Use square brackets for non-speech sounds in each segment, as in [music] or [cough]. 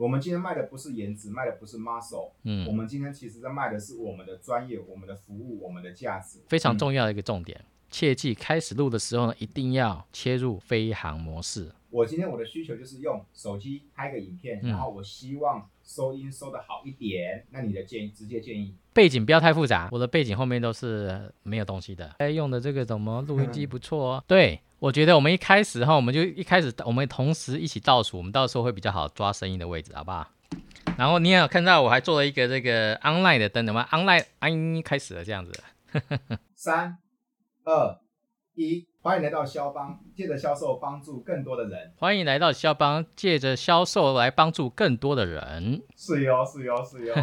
我们今天卖的不是颜值，卖的不是 muscle，嗯我嗯，们今天其实在卖的是我们的专业、我们的服务、我们的价值。非常嗯重要的一个重点。切记开始录的时候呢，一定要切入飞行模式。我今天我的需求就是用手机拍个影片，嗯然后我希望收音收的好一点。那你的建议，直接建议，背景不要太复杂，我的背景后面都是没有东西的。哎，用的这个什么录音机不错哦。对，我觉得我们一开始哈，我们就一开始我们同时一起倒数，我们到时候会比较好抓声音的位置，好不好？然后你也有看到我还做了一个这个 online 的灯，有吗？online 啊，开始了这样子。[laughs] 三、二、一，欢迎来到肖邦，借着销售帮助更多的人。欢迎来到肖邦，借着销售来帮助更多的人。是哟，是哟，是哟。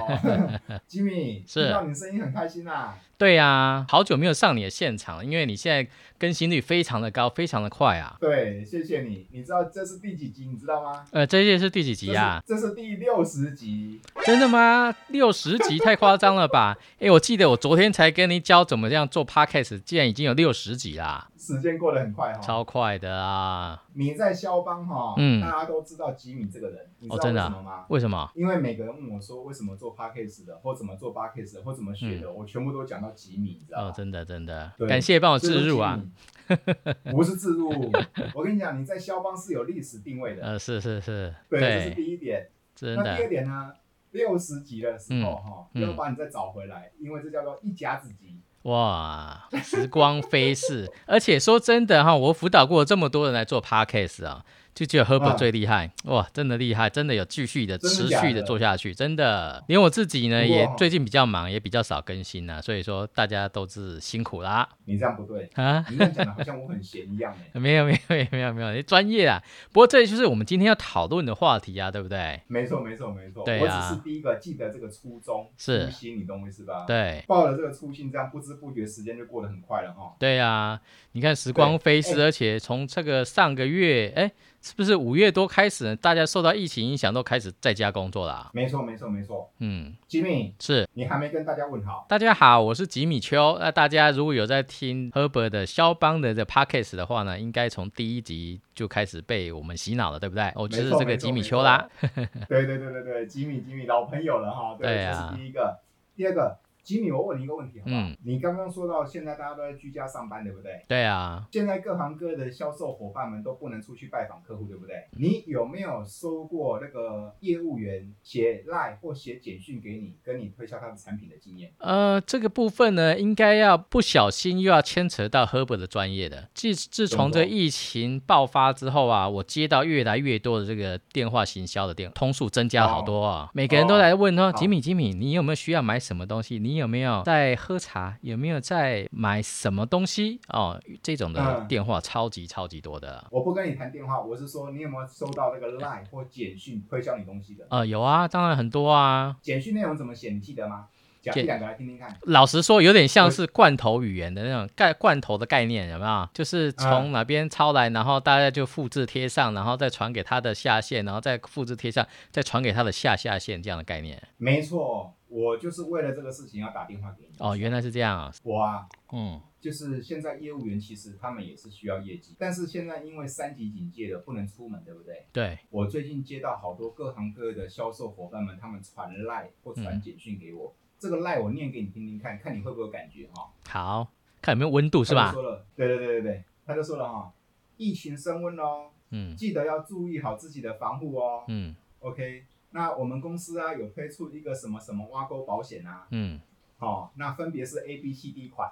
[laughs] Jimmy，是听到你声音很开心啊。对呀、好久没有上你的现场了，因为你现在更新率非常的高，非常的快啊。对，谢谢你。你知道这是第几集？你知道吗？呃，这一届是第几集啊？这是第六十集。真的吗？六十集太夸张了吧？哎，我记得我昨天才跟你教怎么样做 podcast，竟然已经有六十集啦，时间过得很快哈、超快的啊！你在肖邦哈、嗯大家都知道吉米这个人，你知道哦真的啊为什么吗？为什么？因为每个人问我说为什么做 podcast 的，或怎么做 podcast 的，或怎么学的，我全部都讲到吉米，你知道吗？嗯哦，真的真的，感谢帮我置入啊。[laughs] 不是自入，我跟你讲，你在肖邦是有历史定位的，呃，是是是，对，这是，第一点。真那第二，点呢？六十级的时候嗯哈，嗯要把你再找回来，因为这叫做一甲子级。哇，时光飞逝，而且说真的哈，我辅导过这么多人来做 podcast 啊，就只有 Herbert 啊最厉害，哇，真的厉害，真的有继续的、持续的做下去，真的。连我自己呢，也最近比较忙，也比较少更新啊，所以说大家都是辛苦啦你这样不对，啊。你这样讲的好像我很闲一样 [laughs] 哎。没有没有没有没有，你专业啊。不过这就是我们今天要讨论的话题啊，对不对？没错没错没错，对啊我只是第一个记得这个初衷是初心，你懂我意思吧？，对抱了这个初心，这样不知不觉时间就过得很快了哈。对啊，你看时光飞逝，哎而且从这个上个月，哎，是不是五月多开始？大家受到疫情影响，都开始在家工作啦。没错没错没错嗯，，Jimmy，是。你还没跟大家问好。大家好，我是吉米秋。那大家如果有在听 Herbert 的肖邦的这 Podcast 的话呢，应该从第一集就开始被我们洗脑了，对不对？哦，就是这个吉米秋啦。[laughs] 对对对对对，吉米吉米老朋友了哈。对啊这是第一个。第二个，吉米，我问你一个问题好不好？嗯你刚刚说到现在大家都在居家上班，对不对？对啊，现在各行各业的销售伙伴们都不能出去拜访客户，对不对？你有没有收过那个业务员写赖或写简讯给你，跟你推销他的产品的经验？呃，这个部分呢，应该要不小心又要牵扯到 Herbert 的专业的。自自从这疫情爆发之后啊，我接到越来越多的这个电话行销的电通数增加了好多啊，每个人都来问说，哦吉米吉米，你有没有需要买什么东西？你有没有在喝茶？有没有在买什么东西？哦，这种的嗯电话超级超级多的。我不跟你谈电话，我是说你有没有收到那个 [laughs] Line 或简讯推销你东西的？呃，有啊，当然很多啊。简讯内容怎么写？你记得吗？讲简一两个来听听看。老实说，有点像是罐头语言的那种概罐头的概念，有没有？就是从哪边抄来，然后大家就复制贴上，然后再传给他的下线，然后再复制贴上，再传给他的下下线这样的概念。没错，我就是为了这个事情要打电话给你。哦，原来是这样啊。我啊，嗯，就是现在业务员其实他们也是需要业绩，但是现在因为三级警戒了，不能出门，对不对？对，我最近接到好多各行各业的销售伙伴们，他们传赖或传简讯给我，这个赖我念给你听听看，看你会不会有感觉哈？好看有没有温度是吧？他说了，对对对对对，他就说了哈，疫情升温哦，嗯记得要注意好自己的防护哦。嗯 OK，那我们公司啊有推出一个什么什么挖沟保险啊，嗯，哦，那分别是 A、B、C、D 款，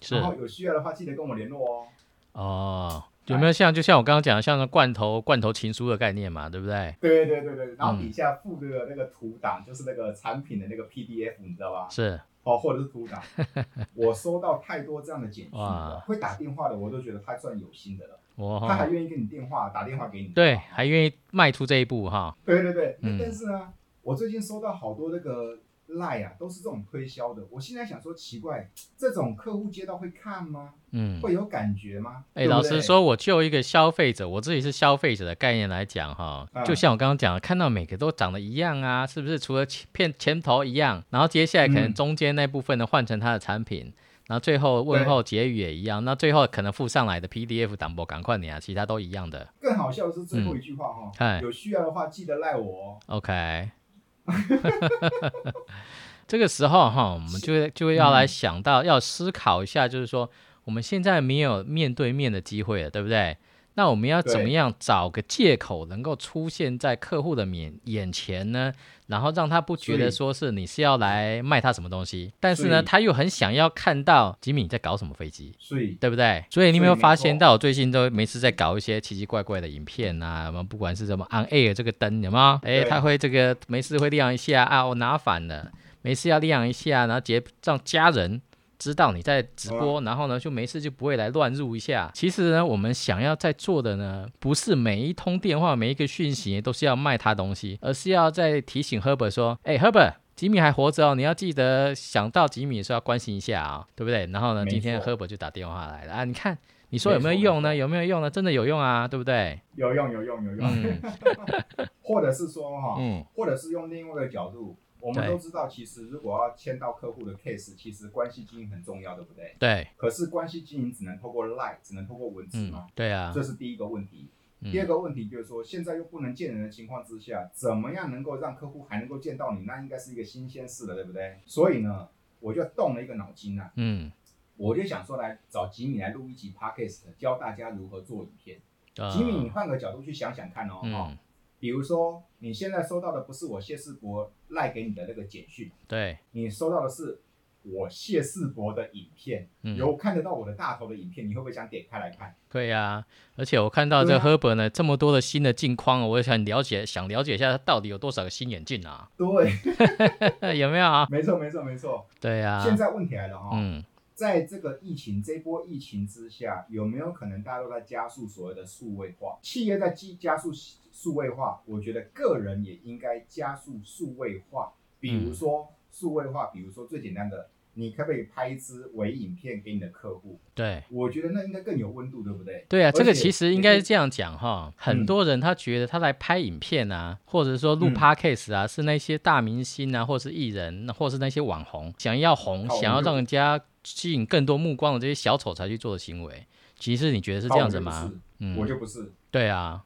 是然后有需要的话记得跟我联络哦。哦。有没有像就像我刚刚讲的，像那罐头罐头情书的概念嘛，对不对？对对对对，然后嗯底下附的那个图档就是那个产品的那个 PDF，你知道吧？是哦，或者是图档。我收到太多这样的简讯了，会打电话的我都觉得他算有心的了，我他还愿意跟你电话打电话给你。对，还愿意迈出这一步哈。对对对，嗯但是呢，我最近收到好多那个赖啊，都是这种推销的。我现在想说，奇怪，这种客户接到会看吗？嗯，会有感觉吗？哎、对不对老实，说，我就一个消费者，我自己是消费者的概念来讲哈，嗯就像我刚刚讲的，看到每个都长得一样啊，是不是？除了前片前头一样，然后接下来可能嗯中间那部分呢换成他的产品，然后最后问候结语也一样，那最后可能附上来的 PDF 档播赶快你啊，其他都一样的。更好笑的是最后一句话哈、哎有需要的话记得赖我哦。OK，[laughs] 这个时候哈，我们就会就会要来想到，要思考一下，就是说我们现在没有面对面的机会了，对不对？那我们要怎么样找个借口能够出现在客户的面眼前呢？然后让他不觉得说是你是要来卖他什么东西，但是呢，他又很想要看到吉米你在搞什么飞机。对不对？所以你有没有发现到，我最近都没事在搞一些奇奇怪怪的影片啊？什么不管是什么 on air 这个灯有没有？哎，他会这个没事会亮一下啊，我拿反了，没事要亮一下，然后结让家人知道你在直播，然后呢就没事就不会来乱入一下。其实呢，我们想要在做的呢，不是每一通电话、每一个讯息都是要卖他东西，而是要在提醒 Herbert 说，哎，Herbert。吉米还活着哦，你要记得想到吉米的时候要关心一下啊、对不对？然后呢，今天错 Herbert 就打电话来了啊，你看你说有没有用呢？有没有用呢？真的有用啊，对不对？有用有用有用，嗯 [laughs] 或者是说哈、[laughs] 嗯，或者是用另外一个角度，我们都知道，其实如果要签到客户的 case，其实关系经营很重要，对不对？对，可是关系经营只能透过 line，只能透过文字嗯吗？，对啊，这是第一个问题。嗯第二个问题就是说，现在又不能见人的情况之下，怎么样能够让客户还能够见到你？那应该是一个新鲜事了，对不对？所以呢，我就动了一个脑筋啊，嗯，我就想说来找吉米来录一集 podcast，教大家如何做影片。呃吉米，你换个角度去想想看哦，哈、嗯，比如说你现在收到的不是我谢世博赖给你的那个简讯，对，你收到的是我谢世博的影片，嗯，有看得到我的大头的影片，你会不会想点开来看？对呀、而且我看到这对啊 Herbert 呢这么多的新的镜框，我也想了解，想了解一下他到底有多少个新眼镜啊？对，[laughs] 有没有啊？没错，没错，没错。对呀、现在问题来了哈、嗯，在这个疫情这波疫情之下，有没有可能大家都在加速所谓的数位化？企业在加加速数位化，我觉得个人也应该加速数位化。比如说数位化，比如说最简单的，你可不可以拍一支微影片给你的客户？对。我觉得那应该更有温度，对不对？对啊，这个其实应该是这样讲哈，很嗯多人他觉得他来拍影片啊，或者说录嗯 podcast 啊，是那些大明星啊，或是艺人，或是那些网红，想要红，想要让人家吸引更多目光的这些小丑才去做的行为。其实你觉得是这样子吗？嗯，我就不是。对啊。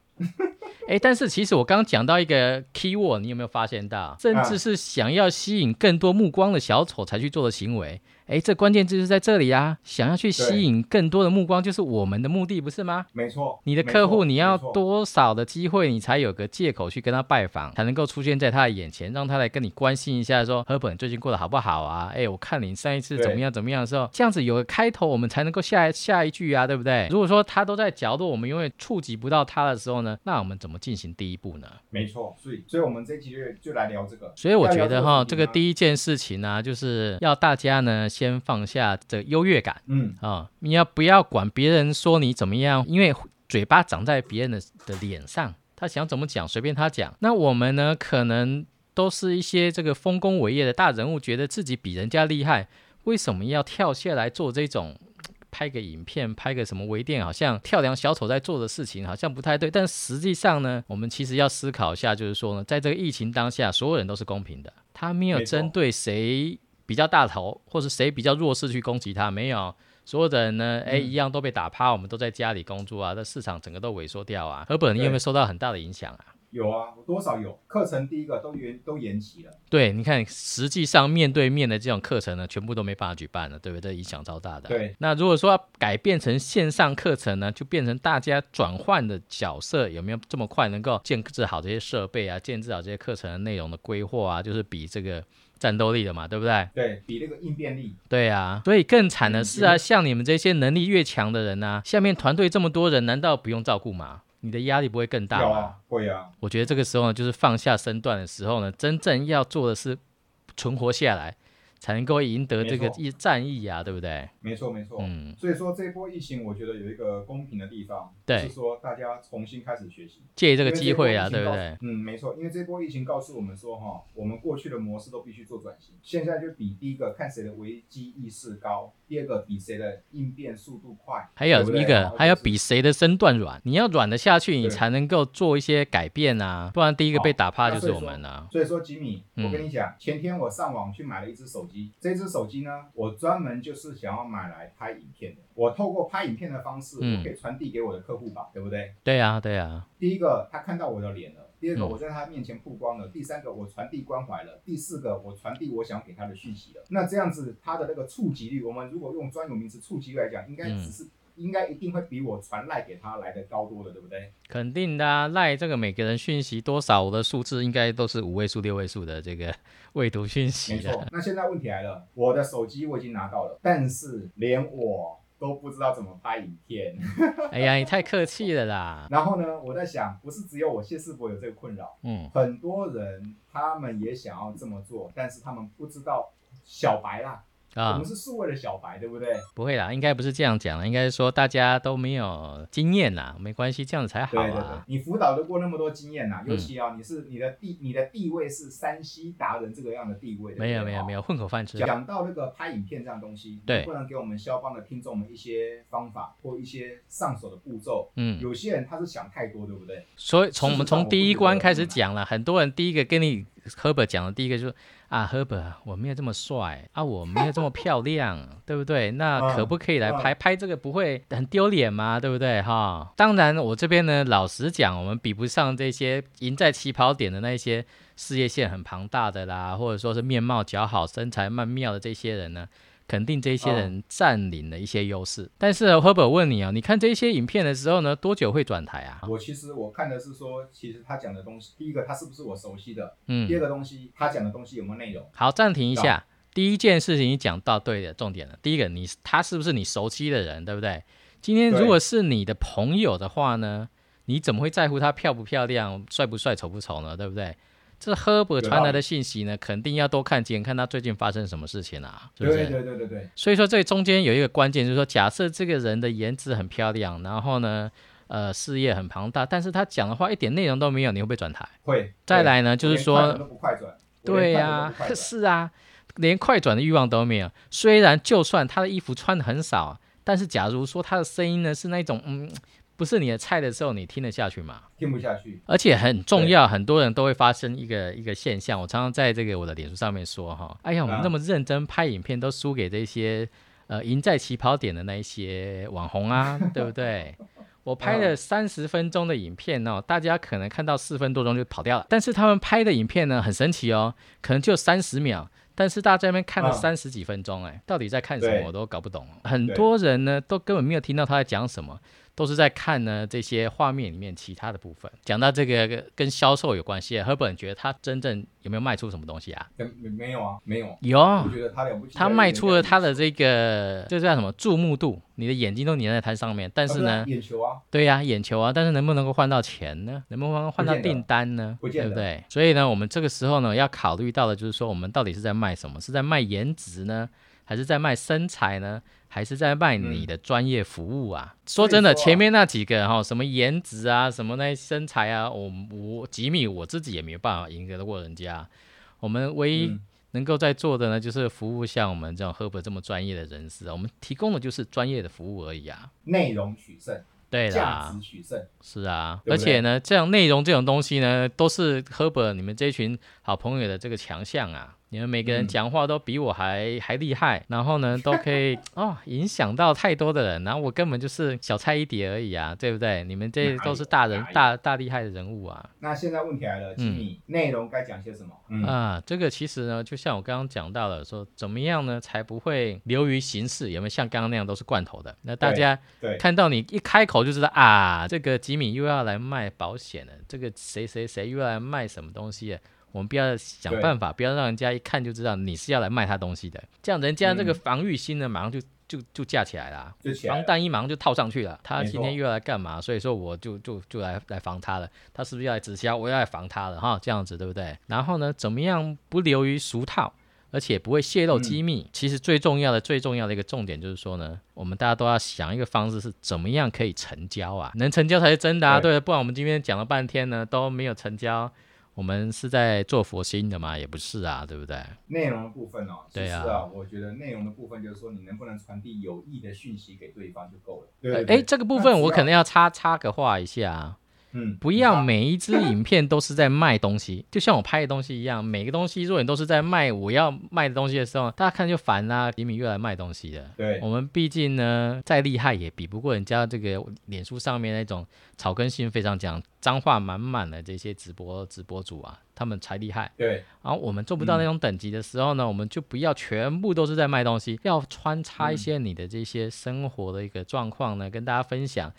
哎，但是其实我刚刚讲到一个 key word，你有没有发现到？甚至是想要吸引更多目光的小丑才去做的行为。哎，这关键字就是在这里啊！想要去吸引更多的目光，就是我们的目的，不是吗？没错，你的客户你要多少的机会，你才有个借口去跟他拜访，才能够出现在他的眼前，让他来跟你关心一下，说何本最近过得好不好啊？哎，我看你上一次怎么样怎么样的时候，这样子有个开头，我们才能够下下一句啊，对不对？如果说他都在角落，我们永远触及不到他的时候呢，那我们怎么进行第一步呢？没错，所以所以我们这期就就来聊这个。所以我觉得哈，这个第一件事情呢、就是要大家呢先放下这个优越感。嗯，啊、你要不要管别人说你怎么样？因为嘴巴长在别人的的脸上，他想怎么讲随便他讲。那我们呢，可能都是一些这个丰功伟业的大人物，觉得自己比人家厉害，为什么要跳下来做这种？拍个影片，拍个什么微店，好像跳梁小丑在做的事情，好像不太对。但实际上呢，我们其实要思考一下，就是说呢，在这个疫情当下，所有人都是公平的，他没有针对谁比较大头，或是谁比较弱势去攻击他，没有。所有的人呢，哎，嗯一样都被打趴，我们都在家里工作啊，这市场整个都萎缩掉啊。何本，你有没有受到很大的影响啊？有啊，多少有。课程第一个都延都延期了。对，你看，实际上面对面的这种课程呢，全部都没办法举办了，对不对？影响超大的。对。那如果说要改变成线上课程呢，就变成大家转换的角色，有没有这么快能够建制好这些设备啊，建制好这些课程的内容的规划啊，就是比这个战斗力的嘛，对不对？对比那个应变力，对啊，所以更惨的是啊，嗯像你们这些能力越强的人呢、下面团队这么多人，难道不用照顾吗？你的压力不会更大吗？啊，会啊，我觉得这个时候呢，就是放下身段的时候呢，真正要做的是存活下来，才能够赢得这个没错一战役啊，对不对？没错没错。嗯，所以说这波疫情，我觉得有一个公平的地方，对就是说大家重新开始学习借这这个机会啊，对不对？嗯，没错，因为这波疫情告诉我们说，哈，我们过去的模式都必须做转型。现在就比第一个看谁的危机意识高，第二个比谁的应变速度快，还有一个，还要比谁的身段软，你要软得下去，你才能够做一些改变啊，不然第一个被打趴就是我们啊。所以说，吉米，嗯我跟你讲，前天我上网去买了一只手机，这只手机呢，我专门就是想要买来拍影片的。我透过拍影片的方式，嗯我可以传递给我的客户吧，对不对？对呀、对呀、第一个，他看到我的脸了；第二个，嗯我在他面前曝光了；第三个，我传递关怀了；第四个，我传递我想给他的讯息了。那这样子，他的那个触及率，我们如果用专有名词触及率来讲，应该嗯只是、应该一定会比我传赖给他来的高多了，对不对？肯定的啊。赖这个每个人讯息多少，我的数字应该都是五位数、六位数的这个未读讯息的。没错。那现在问题来了，我的手机我已经拿到了，但是连我都不知道怎么拍影片。[laughs] 哎呀，你太客气了啦。然后呢，我在想，不是只有我谢世博有这个困扰，嗯，很多人他们也想要这么做，但是他们不知道小白啦，我啊们，是数位的小白，对不对？不会啦，应该不是这样讲的，应该是说大家都没有经验啦，没关系，这样子才好对对对啊。，你辅导得过那么多经验呐、嗯尤其啊，你是你的地你的地位是山西达人这个样的地位，没有没有没有。混口饭吃。讲到那个拍影片这样东西，对不能给我们肖邦的听众们一些方法或一些上手的步骤？嗯，有些人他是想太多，对不对？所以从我们从第一关开始讲了，很多人第一个跟你 Herbert 讲的第一个就是啊，Herbert 我没有这么帅啊，我没有这么漂亮，[laughs] 对不对？那嗯可不可以来拍、拍这个不会很丢脸吗？对不对哈？当然，我这边呢，老实讲，我们比不上这些赢在起跑点的那些事业线很庞大的啦，或者说是面貌姣好、身材曼妙的这些人呢。肯定这些人占领了一些优势，但是 Herbert 问你啊，你看这些影片的时候呢，多久会转台啊？我其实我看的是说，其实他讲的东西，第一个他是不是我熟悉的，嗯第，二个东西他讲的东西有没有内容？好，暂停一下。第一件事情你讲到对的重点了。第一个，你他是不是你熟悉的人，对不对？今天如果是你的朋友的话呢，你怎么会在乎他漂不漂亮、帅不帅、丑不丑呢？对不对？这理传来的信息呢，肯定要多看几眼，看他最近发生什么事情啊，是不对是？对对对对，所以说这中间有一个关键，就是说，假设这个人的颜值很漂亮，然后呢，呃，事业很庞大，但是他讲的话一点内容都没有，你会不会转台？会。再来呢，就是说。对呀、是啊，连快转的欲望都没有。虽然就算他的衣服穿的很少，但是假如说他的声音呢是那种嗯不是你的菜的时候，你听得下去吗？听不下去。而且很重要，很多人都会发生一个一个现象。我常常在这个我的脸书上面说哈，哎呀，我们啊那么认真拍影片，都输给这些呃赢在起跑点的那一些网红啊，[laughs] 对不对？我拍了三十分钟的影片哦，大家可能看到四分多钟就跑掉了。但是他们拍的影片呢，很神奇哦，可能就三十秒，但是大家在那边看了啊三十几分钟，哎，到底在看什么我都搞不懂。很多人呢都根本没有听到他在讲什么，都是在看呢这些画面里面其他的部分。讲到这个跟销售有关系，Herbert 觉得他真正有没有卖出什么东西啊？没没有啊，没有。有，我觉得他了不起。他卖出了他的这个这叫什么注目度，你的眼睛都粘在他上面，但是呢啊，对啊眼球啊，对呀、眼球啊，但是能不能够换到钱呢？能不能换到订单呢？不见得对不对？所以呢，我们这个时候呢，要考虑到的就是说，我们到底是在卖什么？是在卖颜值呢，还是在卖身材呢？还是在卖你的专业服务啊？说真的，前面那几个哈、什么颜值啊，什么那身材啊，我我吉米我自己也没有办法赢得过人家。我们唯一嗯能够在做的呢，就是服务像我们这种 Herbert 这么专业的人士啊，我们提供的就是专业的服务而已啊。内容取胜，对价啦值，取胜。是啊，对对而且呢，这样内容这种东西呢，都是 Herbert 你们这群好朋友的这个强项啊。你们每个人嗯讲话都比我还、还厉害，然后呢，[laughs] 都可以哦影响到太多的人，然后我根本就是小菜一碟而已啊，对不对？你们这都是大人大大厉害的人物啊。那现在问题来了，吉米，内容该讲些什么？嗯，啊，这个其实呢，就像我刚刚讲到了，说怎么样呢，才不会流于形式？有没有像刚刚那样都是罐头的？那大家对，看到你一开口就知道啊，这个吉米又要来卖保险了，这个谁谁谁又要来卖什么东西了。我们不要想办法，不要让人家一看就知道你是要来卖他东西的，这样人家这个嗯防御心呢，马上就就就架起来了。防。弹衣马上就套上去了，他今天又要来干嘛？所以说我就就就来来防他了。他是不是要来直销？我要来防他了哈，这样子对不对？然后呢，怎么样不流于俗套，而且不会泄露机密？其实最重要的、最重要的一个重点就是说呢，我们大家都要想一个方式是怎么样可以成交啊？能成交才是真的啊，对对，不然我们今天讲了半天呢都没有成交。我们是在做佛心的嘛？也不是啊，对不对？内容的部分哦，对啊我觉得内容的部分就是说，你能不能传递有益的讯息给对方就够了。对呃对对诶，这个部分我可能要要插插个话一下啊，嗯，不要每一支影片都是在卖东西，就像我拍的东西一样，每个东西如果你都是在卖我要卖的东西的时候，大家看就烦啦、李敏又来卖东西了。对我们毕竟呢，再厉害也比不过人家这个脸书上面那种草根性非常讲脏话满满的这些直播直播主啊，他们才厉害。对，然后我们做不到那种等级的时候呢，我们就不要全部都是在卖东西，要穿插一些你的这些生活的一个状况呢，跟大家分享，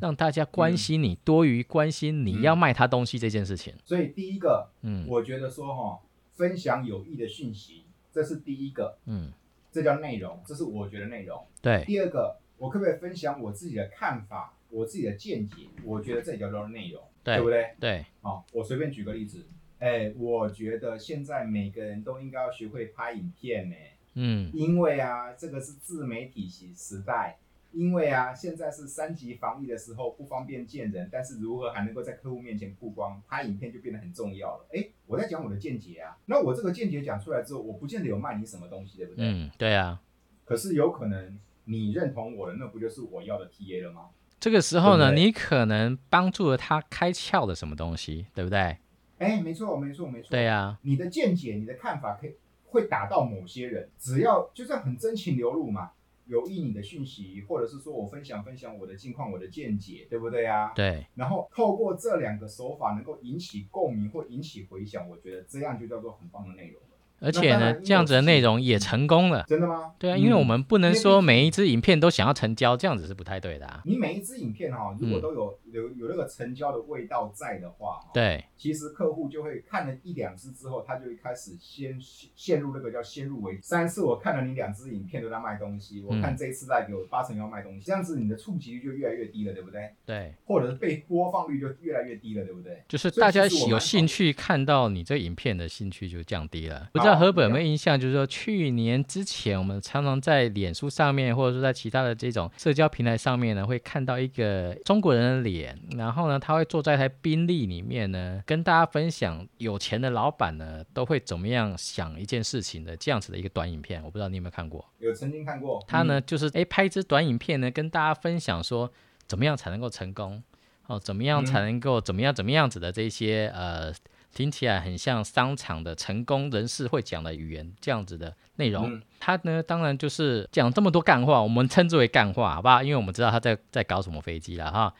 让大家关心你，多于关心你要卖他东西这件事情。所以第一个，嗯我觉得说哈，分享有益的讯息，这是第一个，嗯，这叫内容，这是我觉得内容。对，第二个，我可不可以分享我自己的看法，我自己的见解？我觉得这也叫做内容，对不对？对，好，我随便举个例子，哎，我觉得现在每个人都应该要学会拍影片呢，嗯因为啊，这个是自媒体时时代。因为啊，现在是三级防疫的时候，不方便见人，但是如何还能够在客户面前曝光，拍影片就变得很重要了。哎，我在讲我的见解啊，那我这个见解讲出来之后，我不见得有卖你什么东西，对不对？嗯，对啊。可是有可能你认同我的，那不就是我要的 TA 了吗？这个时候呢，对对你可能帮助了他开窍的什么东西，对不对？哎，没错，没错，没错。对啊、你的见解、你的看法可以会打到某些人，只要就算很真情流露嘛，有意你的讯息，或者是说我分享分享我的近况、我的见解，对不对啊？对，然后透过这两个手法能够引起共鸣或引起回响，我觉得这样就叫做很棒的内容。而且呢，这样子的内容也成功了。真的吗？对啊，因为我们不能说每一支影片都想要成交，这样子是不太对的啊。你每一支影片哈、如果都有有有那个成交的味道在的话，对，其实客户就会看了一两支之后，他就会开始先陷入那个叫先入为主。上一次我看了你两只影片都在卖东西，我嗯看这一次再给我八成要卖东西，这样子你的触及率就越来越低了，对不对？对，或者是被播放率就越来越低了，对不对？就是大家有兴趣看到你这影片的兴趣就降低了。不知道好何本有没有印象，就是说去年之前，我们常常在脸书上面，或者说在其他的这种社交平台上面呢，会看到一个中国人的脸，然后呢，他会坐在一台宾利里面呢，跟大家分享有钱的老板呢都会怎么样想一件事情的这样子的一个短影片。我不知道你有没有看过？有曾经看过他呢，嗯就是诶拍一支短影片呢，跟大家分享说怎么样才能够成功，哦，怎么样才能够怎么样怎么样子的这些呃，听起来很像商场的成功人士会讲的语言这样子的内容。嗯他呢，当然就是讲这么多干话，我们称之为干话，好不好？因为我们知道他在在搞什么飞机了哈。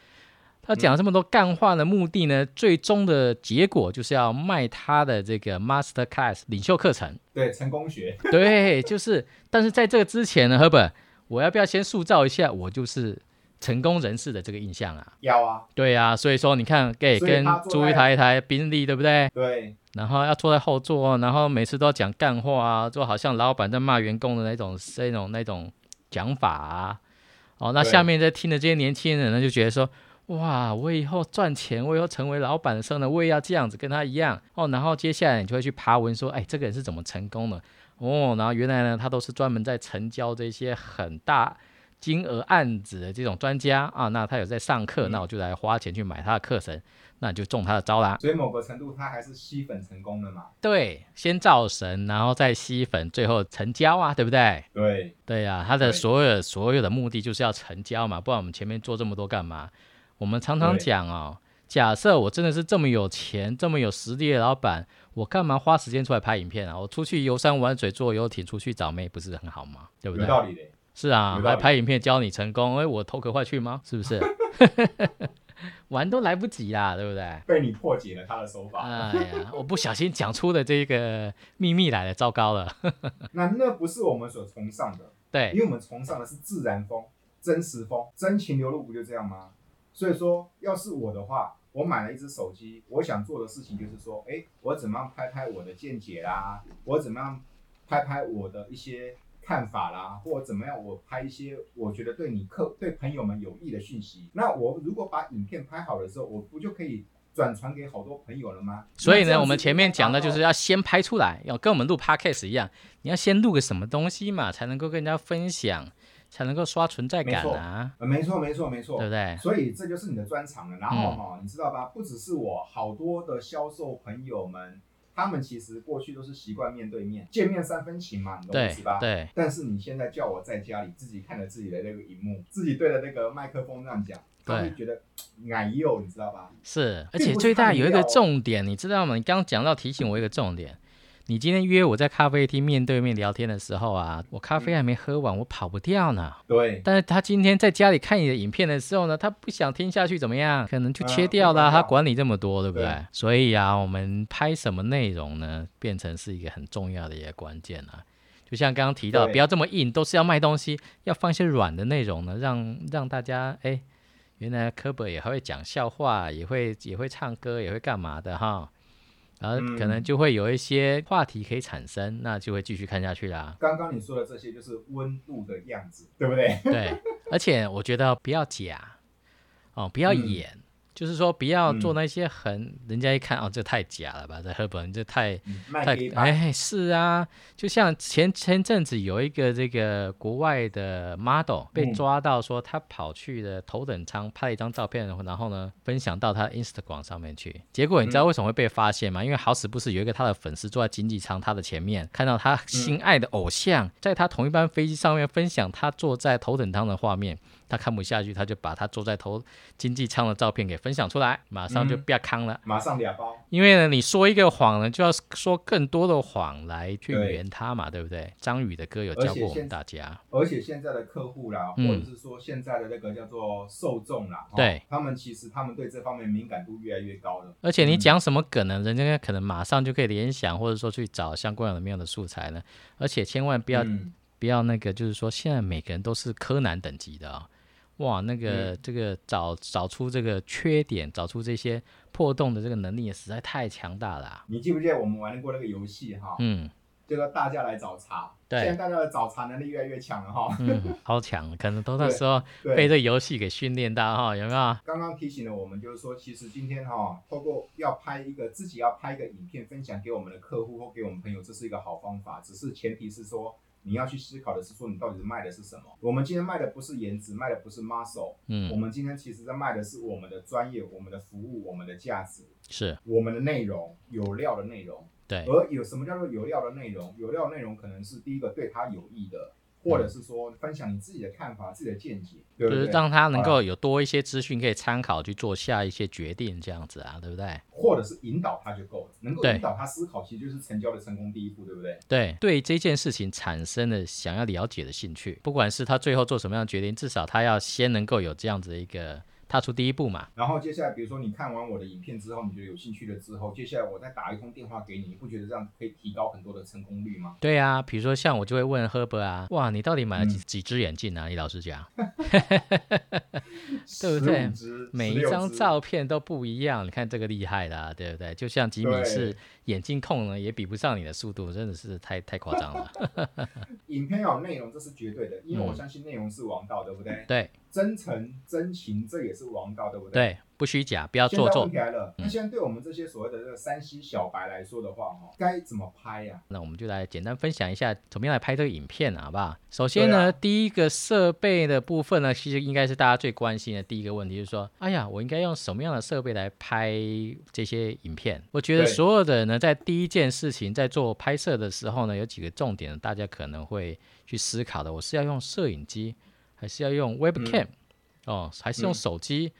他讲了这么多干话的目的呢，最终的结果就是要卖他的这个 Master Class 领袖课程。对成功学，[laughs] 对，就是，但是在这个之前呢，赫本，我要不要先塑造一下我就是成功人士的这个印象啊？要啊，对啊，所以说你看，给跟租一台一台宾利，对不对？对然后要坐在后座，然后每次都要讲干话啊，就好像老板在骂员工的那种那种那种讲法啊。哦，那下面在听的这些年轻人呢，就觉得说，哇，我以后赚钱，我以后成为老板的时候呢，我也要这样子跟他一样哦。然后接下来你就会去爬文说，哎，这个人是怎么成功的？哦，然后原来呢，他都是专门在成交这些很大金额案子的这种专家啊。那他有在上课，嗯那我就来花钱去买他的课程，那你就中他的招啦。所以某个程度他还是吸粉成功的嘛。对，先造神，然后再吸粉，最后成交啊，对不对？对，对呀、他的所有所有的目的就是要成交嘛，不然我们前面做这么多干嘛？我们常常讲哦，假设我真的是这么有钱、这么有实力的老板，我干嘛花时间出来拍影片啊？我出去游山玩水、坐游艇出去找妹，不是很好吗？对不对？有道理的。是啊，有道理还拍影片教你成功，哎，我偷壳坏去吗？是不是？[laughs] 玩都来不及啦，对不对？被你破解了他的手法，哎呀，我不小心讲出的这个秘密来了，糟糕了。[laughs] 那那不是我们所崇尚的。对因为我们崇尚的是自然风、真实风、真情流露，不就这样吗？所以说，要是我的话，我买了一只手机，我想做的事情就是说，哎，我怎么样拍拍我的见解啦，我怎么样拍拍我的一些看法啦，或者怎么样我拍一些我觉得对你客对朋友们有益的讯息。那我如果把影片拍好的时候，我不就可以转传给好多朋友了吗？所以呢，我们前面讲的就是要先拍出来，要跟我们录 podcast 一样，你要先录个什么东西嘛，才能够跟人家分享，才能够刷存在感啊，呃，没错，没错，没错，对不对？所以这就是你的专长了。然后嗯哈、你知道吧？不只是我，好多的销售朋友们，他们其实过去都是习惯面对面，见面三分情嘛，你懂我意对思吧？。对，但是你现在叫我在家里自己看着自己的那个荧幕，自己对着那个麦克风那样讲，他会觉得矮幼，你知道吧？是，而且最大有一个重点，你知道吗？你刚刚讲到提醒我一个重点。你今天约我在咖啡厅面对面聊天的时候啊，我咖啡还没喝完，我跑不掉呢。对，但是他今天在家里看你的影片的时候呢，他不想听下去怎么样？可能就切掉了。他管你这么多，对不对？对所以啊，我们拍什么内容呢，变成是一个很重要的一个关键啊。就像刚刚提到，不要这么硬，都是要卖东西，要放一些软的内容呢，让让大家哎，原来科本也还会讲笑话，也会也会唱歌，也会干嘛的哈。然后可能嗯就会有一些话题可以产生，那就会继续看下去啦。刚刚你说的这些就是温度的样子，对不对？对，而且我觉得不要假哦，不要嗯演，就是说不要做嗯那些很、人家一看哦，这太假了吧，这赫本这太嗯太哎是啊，就像前前阵子有一个这个国外的 model 被嗯抓到说他跑去的头等舱拍了一张照片，然后呢分享到他 Instagram 上面去，结果你知道嗯为什么会被发现吗？因为好死不死有一个他的粉丝坐在经济舱他的前面，看到他心爱的偶像在他同一班飞机上面分享他坐在头等舱的画面。他看不下去，他就把他坐在头经济舱的照片给分享出来，马上就嗯不要康了。马上俩包。因为呢，你说一个谎呢，就要说更多的谎来去圆它嘛，对不对？张宇的歌有教过我们大家，而且现在的客户啦，嗯或者是说现在的那个叫做受众啦，哈对他们其实他们对这方面敏感度越来越高了。而且你嗯讲什么梗呢，人家可能马上就可以联想，或者说去找相关的没有的素材呢。而且千万不要、嗯不要那个，就是说现在每个人都是柯南等级的啊、哇，那个、嗯这个找找出这个缺点，找出这些破洞的这个能力也实在太强大了啊、你记不记得我们玩过那个游戏哈？嗯这个大家来找茬。对现在大家的找茬能力越来越强了哈。嗯，[laughs] 好强，可能都那对时候被这个游戏给训练到哈，有没有？刚刚提醒了我们，就是说，其实今天哈、透过要拍一个自己要拍一个影片分享给我们的客户或给我们朋友，这是一个好方法。只是前提是说，你要去思考的是说，你到底是卖的是什么？我们今天卖的不是颜值，卖的不是 muscle，嗯、我嗯，们今天其实在卖的是我们的专业、我们的服务、我们的价值、是我们的内容，有料的内容。对，而有什么叫做有料的内容？有料的内容可能是第一个对他有益的，或者是说分享你自己的看法、自己的见解，对不对？就是让他能够有多一些资讯可以参考去做下一些决定，这样子啊，对不对？或者是引导他就够了，能够引导他思考，其实就是成交的成功第一步，对不对？对，对这件事情产生了想要了解的兴趣，不管是他最后做什么样的决定，至少他要先能够有这样子的一个踏出第一步嘛。然后接下来，比如说你看完我的影片之后，你觉得有兴趣了之后，接下来我再打一通电话给你，你不觉得这样可以提高很多的成功率吗？对啊，比如说像我就会问 Herb 啊，哇，你到底买了几、嗯几只眼镜啊？[laughs] 你老实讲，对不对15支每一16支张照片都不一样，你看这个厉害啦、对不对？就像吉米是眼睛控呢，也比不上你的速度，真的是太太夸张了。[laughs] 影片要有内容，这是绝对的，因为我嗯相信内容是王道，对不对？对真诚、真情，这也是王道，对不对？。对，不虚假，不要做作问题来了，嗯那现在对我们这些所谓的这个山西小白来说的话，哈，该怎么拍呀、那我们就来简单分享一下怎么样来拍这个影片啊，好不好？首先呢，啊第一个设备的部分呢，其实应该是大家最关心的第一个问题，就是说，哎呀，我应该用什么样的设备来拍这些影片？我觉得所有的人呢，在第一件事情在做拍摄的时候呢，有几个重点，大家可能会去思考的。我是要用摄影机，还是要用 Webcam？、哦，还是用嗯手机？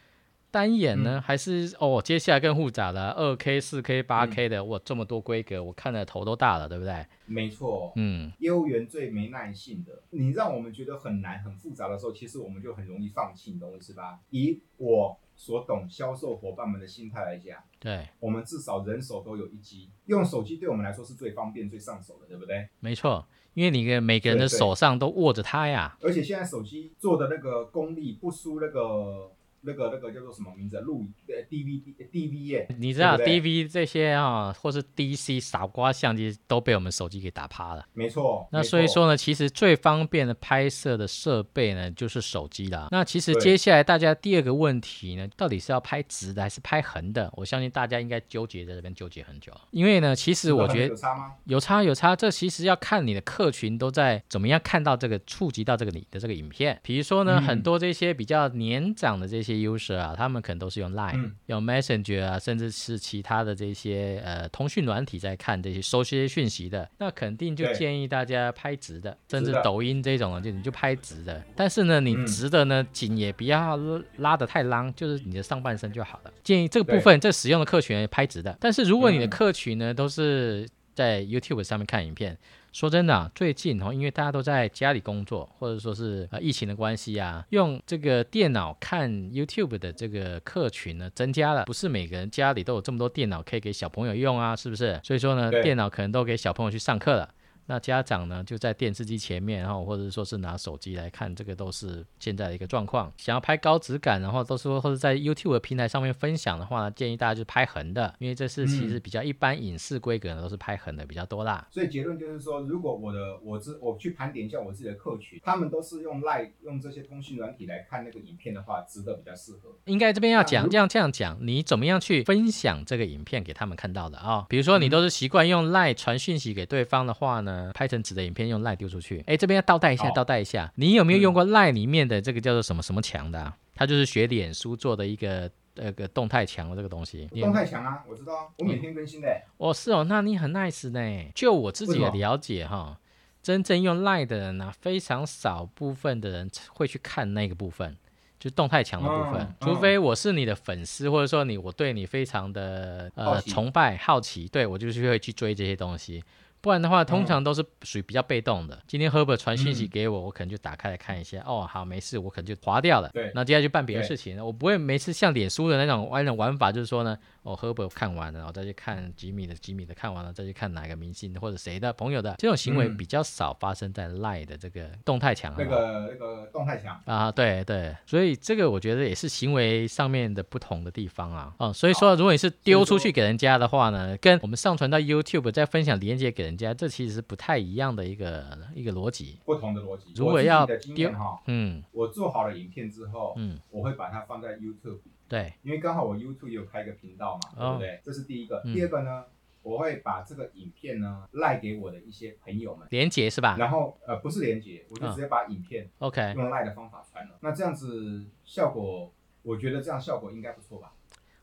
单眼呢，还是哦？接下来更复杂了，二 K、四 K、八嗯 K 的，哇，这么多规格，我看的头都大了，对不对？没错，嗯，业务员最没耐性的，你让我们觉得很难、很复杂的时候，其实我们就很容易放弃，你懂我意思吧？以我所懂销售伙伴们的心态来讲，对，我们至少人手都有一机，用手机对我们来说是最方便、最上手的，对不对？没错，因为你的每个人的手上都握着它呀。而且现在手机做的那个功力不输那个那个那个叫做什么名字？录呃 DVD DV 耶，你知道对不对 DV 这些啊，或是 DC 傻瓜相机都被我们手机给打趴了。没错。那没，所以说呢，其实最方便的拍摄的设备呢，就是手机啦。那其实对接下来大家第二个问题呢，到底是要拍直的还是拍横的？我相信大家应该纠结在这边纠结很久。因为呢，其实我觉得有差吗？有差有差，这其实要看你的客群都在怎么样看到这个触及到这个你的这个影片。比如说呢，嗯很多这些比较年长的这些 user 啊，他们可能都是用 Line、嗯。用 Messenger 啊，甚至是其他的这些呃通讯软体在看这些收这些讯息的，那肯定就建议大家拍直的，甚至抖音这种啊，就你就拍直的。但是呢，你嗯。直的呢，紧也不要拉拉得太浪，就是你的上半身就好了。建议这个部分这使用的客群拍直的，但是如果你的嗯。客群呢都是在 YouTube 上面看影片。说真的、啊，最近哦，因为大家都在家里工作，或者说是呃疫情的关系啊，用这个电脑看 YouTube 的这个客群呢增加了，不是每个人家里都有这么多电脑可以给小朋友用啊，是不是？所以说呢，电脑可能都给小朋友去上课了。那家长呢，就在电视机前面，然后或者说是拿手机来看，这个都是现在的一个状况。想要拍高质感，然后都说或者在 YouTube 的平台上面分享的话呢，建议大家就拍横的，因为这是其实比较一般影视规格呢都是拍横的比较多啦。所以结论就是说，如果我的我自我去盘点一下我自己的客群，他们都是用 Line 用这些通讯软体来看那个影片的话，值得比较适合。应该这边要讲这样这样讲，你怎么样去分享这个影片给他们看到的啊、比如说你都是习惯用 Line 传讯息给对方的话呢，拍成纸的影片用 Line 丢出去。哎，这边要倒带一下，好倒带一下，你有没有用过 Line 里面的这个叫做什么什么墙的、啊？它就是学脸书做的一个那个动态墙的这个东西。你动态墙啊，我知道啊，我每天更新的、哦，是哦，那你很 nice 呢。就我自己的了解哈，真正用 Line 的人呢、非常少部分的人会去看那个部分，就动态墙的部分。嗯除非我是你的粉丝，或者说你我对你非常的呃好崇拜、好奇，对我就是会去追这些东西。不然的话，通常都是属于比较被动的。今天 Herbert 传信息嗯给我，我可能就打开来看一下，哦，好，没事，我可能就划掉了。对那接下来就办别的事情了。我不会每次像脸书的那种那种玩法，就是说呢，哦，Herbert 看完了，然后再去看吉米的，吉米的看完了，再去看哪个明星的或者谁的朋友的，这种行为嗯比较少发生在 Line 的这个动态墙那好不好个那个动态墙。啊，对对，所以这个我觉得也是行为上面的不同的地方啊。哦，所以说如果你是丢出去给人家的话呢，跟我们上传到 YouTube 再分享链接给人家，这其实是不太一样的一个一个逻辑。不同的逻辑。如果要我自己的经验哈，嗯我做好了影片之后，嗯，我会把它放在 YouTube，对，因为刚好我 YouTube 有开一个频道嘛，哦对不对？这是第一个。嗯第二个呢，我会把这个影片呢赖给我的一些朋友们，连接是吧然后呃不是连接，我就嗯直接把影片？OK，用赖的方法传了。那这样子效果，我觉得这样效果应该不错吧？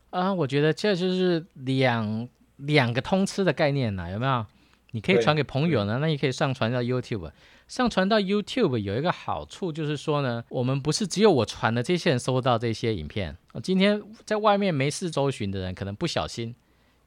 啊，我觉得这就是两两个通吃的概念呢，有没有？你可以传给朋友呢，那也可以上传到 YouTube。上传到 YouTube 有一个好处就是说呢，我们不是只有我传的这些人收到这些影片，哦今天在外面没事周巡的人，可能不小心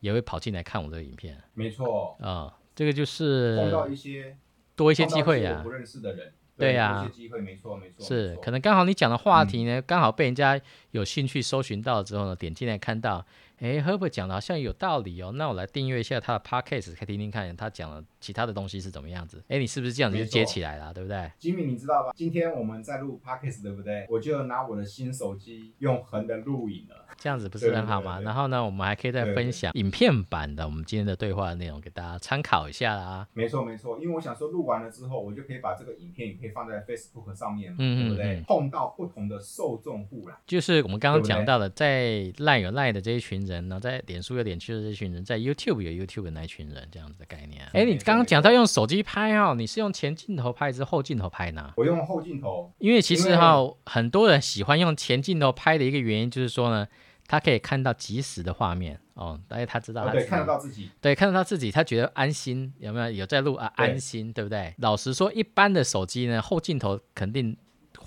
也会跑进来看我这个影片。没错，啊、这个就碰到是一些多一些机会呀、我不认识的人，对呀机会，没错没错，是可能刚好你讲的话嗯题呢，刚好被人家有兴趣搜寻到之后呢，点进来看到，哎 h e r b e r 讲的好像有道理哦，那我来订阅一下他的 podcast，可以听听看他讲的其他的东西是怎么样子。哎，你是不是这样子就接起来了，对不对？吉米，你知道吧？今天我们在录 podcast，对不对？我就拿我的新手机用横的录影了。这样子不是很好吗？对对然后呢，我们还可以再分享影片版的我们今天的对话内容给大家参考一下啦。没错没错，因为我想说录完了之后，我就可以把这个影片也可以放在 Facebook 上面嘛，嗯对不对嗯？碰到不同的受众户啦。就是我们刚刚讲到的，在赖有赖的这一群人呢，在脸书有脸书的这群人，在 YouTube 有 YouTube 的那一群人，这样子的概念啊。哎，你刚刚讲到用手机拍哦，你是用前镜头拍还是后镜头拍呢？我用后镜头，因为其实哈，很多人喜欢用前镜头拍的一个原因就是说呢，他可以看到即时的画面哦，而且他知道哦对，他自己看得到自己。对，看得到他自己，他觉得安心，有没有？有在录啊，安心，对不对？老实说，一般的手机呢，后镜头肯定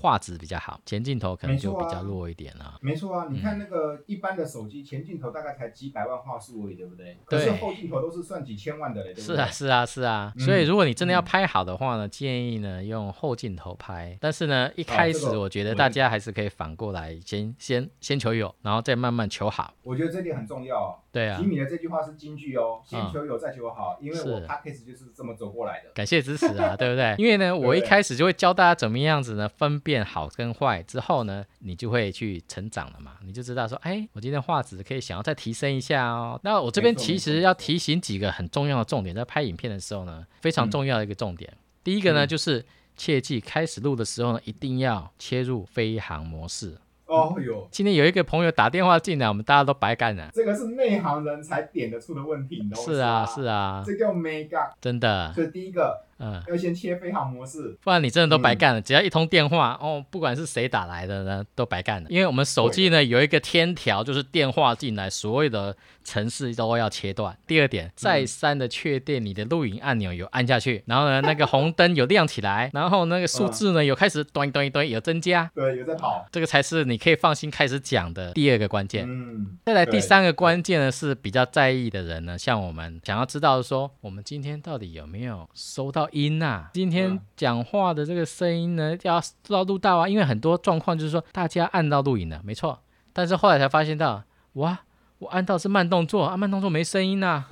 画质比较好，前镜头可能就比较弱一点啊。没错啊，你嗯看那个一般的手机前镜头大概才几百万画素而已，对不对？可是对后镜头都是算几千万的嘞，对不对？是啊，是啊，是啊。嗯所以如果你真的要嗯拍好的话呢，建议呢用后镜头拍。但是呢，一开始我觉得大家还是可以反过来，先先先求有，然后再慢慢求好。我觉得这点很重要哦。对啊吉，米的这句话是金句哦，先嗯求有再求好，因为我是 podcast 就是这么走过来的。感谢支持啊，对不对？[laughs] 因为呢，我一开始就会教大家怎么样子呢，分辨好跟坏，之后呢，你就会去成长了嘛，你就知道说，哎，我今天画质可以想要再提升一下哦。那我这边其实要提醒几个很重要的重点，在拍影片的时候呢，非常重要的一个重点。第一个呢，嗯就是切记开始录的时候呢，一定要切入飞行模式。哦哟，今天有一个朋友打电话进来，我们大家都白干了。这个是内行人才点得出的问题，你懂我是啊，是啊，这叫 mega。真的。所以第一个，嗯，要先切飞行模式。不然你真的都白干了。只要一通电话哦，不管是谁打来的呢，都白干了。因为我们手机呢有一个天条，就是电话进来，所有的城市都要切断。第二点，再三的确定你的录影按钮有按下去，然后呢那个红灯有亮起来，[laughs] 然后那个数字呢有开始端端端有增加，对，有在跑。这个才是你可以放心开始讲的第二个关键。嗯，再来第三个关键呢，是比较在意的人呢，像我们想要知道说，我们今天到底有没有收到音呐、今天嗯讲话的这个声音呢，要要录到啊，因为很多状况就是说大家按到录影了，没错，但是后来才发现到，哇，我按到是慢动作啊，慢动作没声音呐、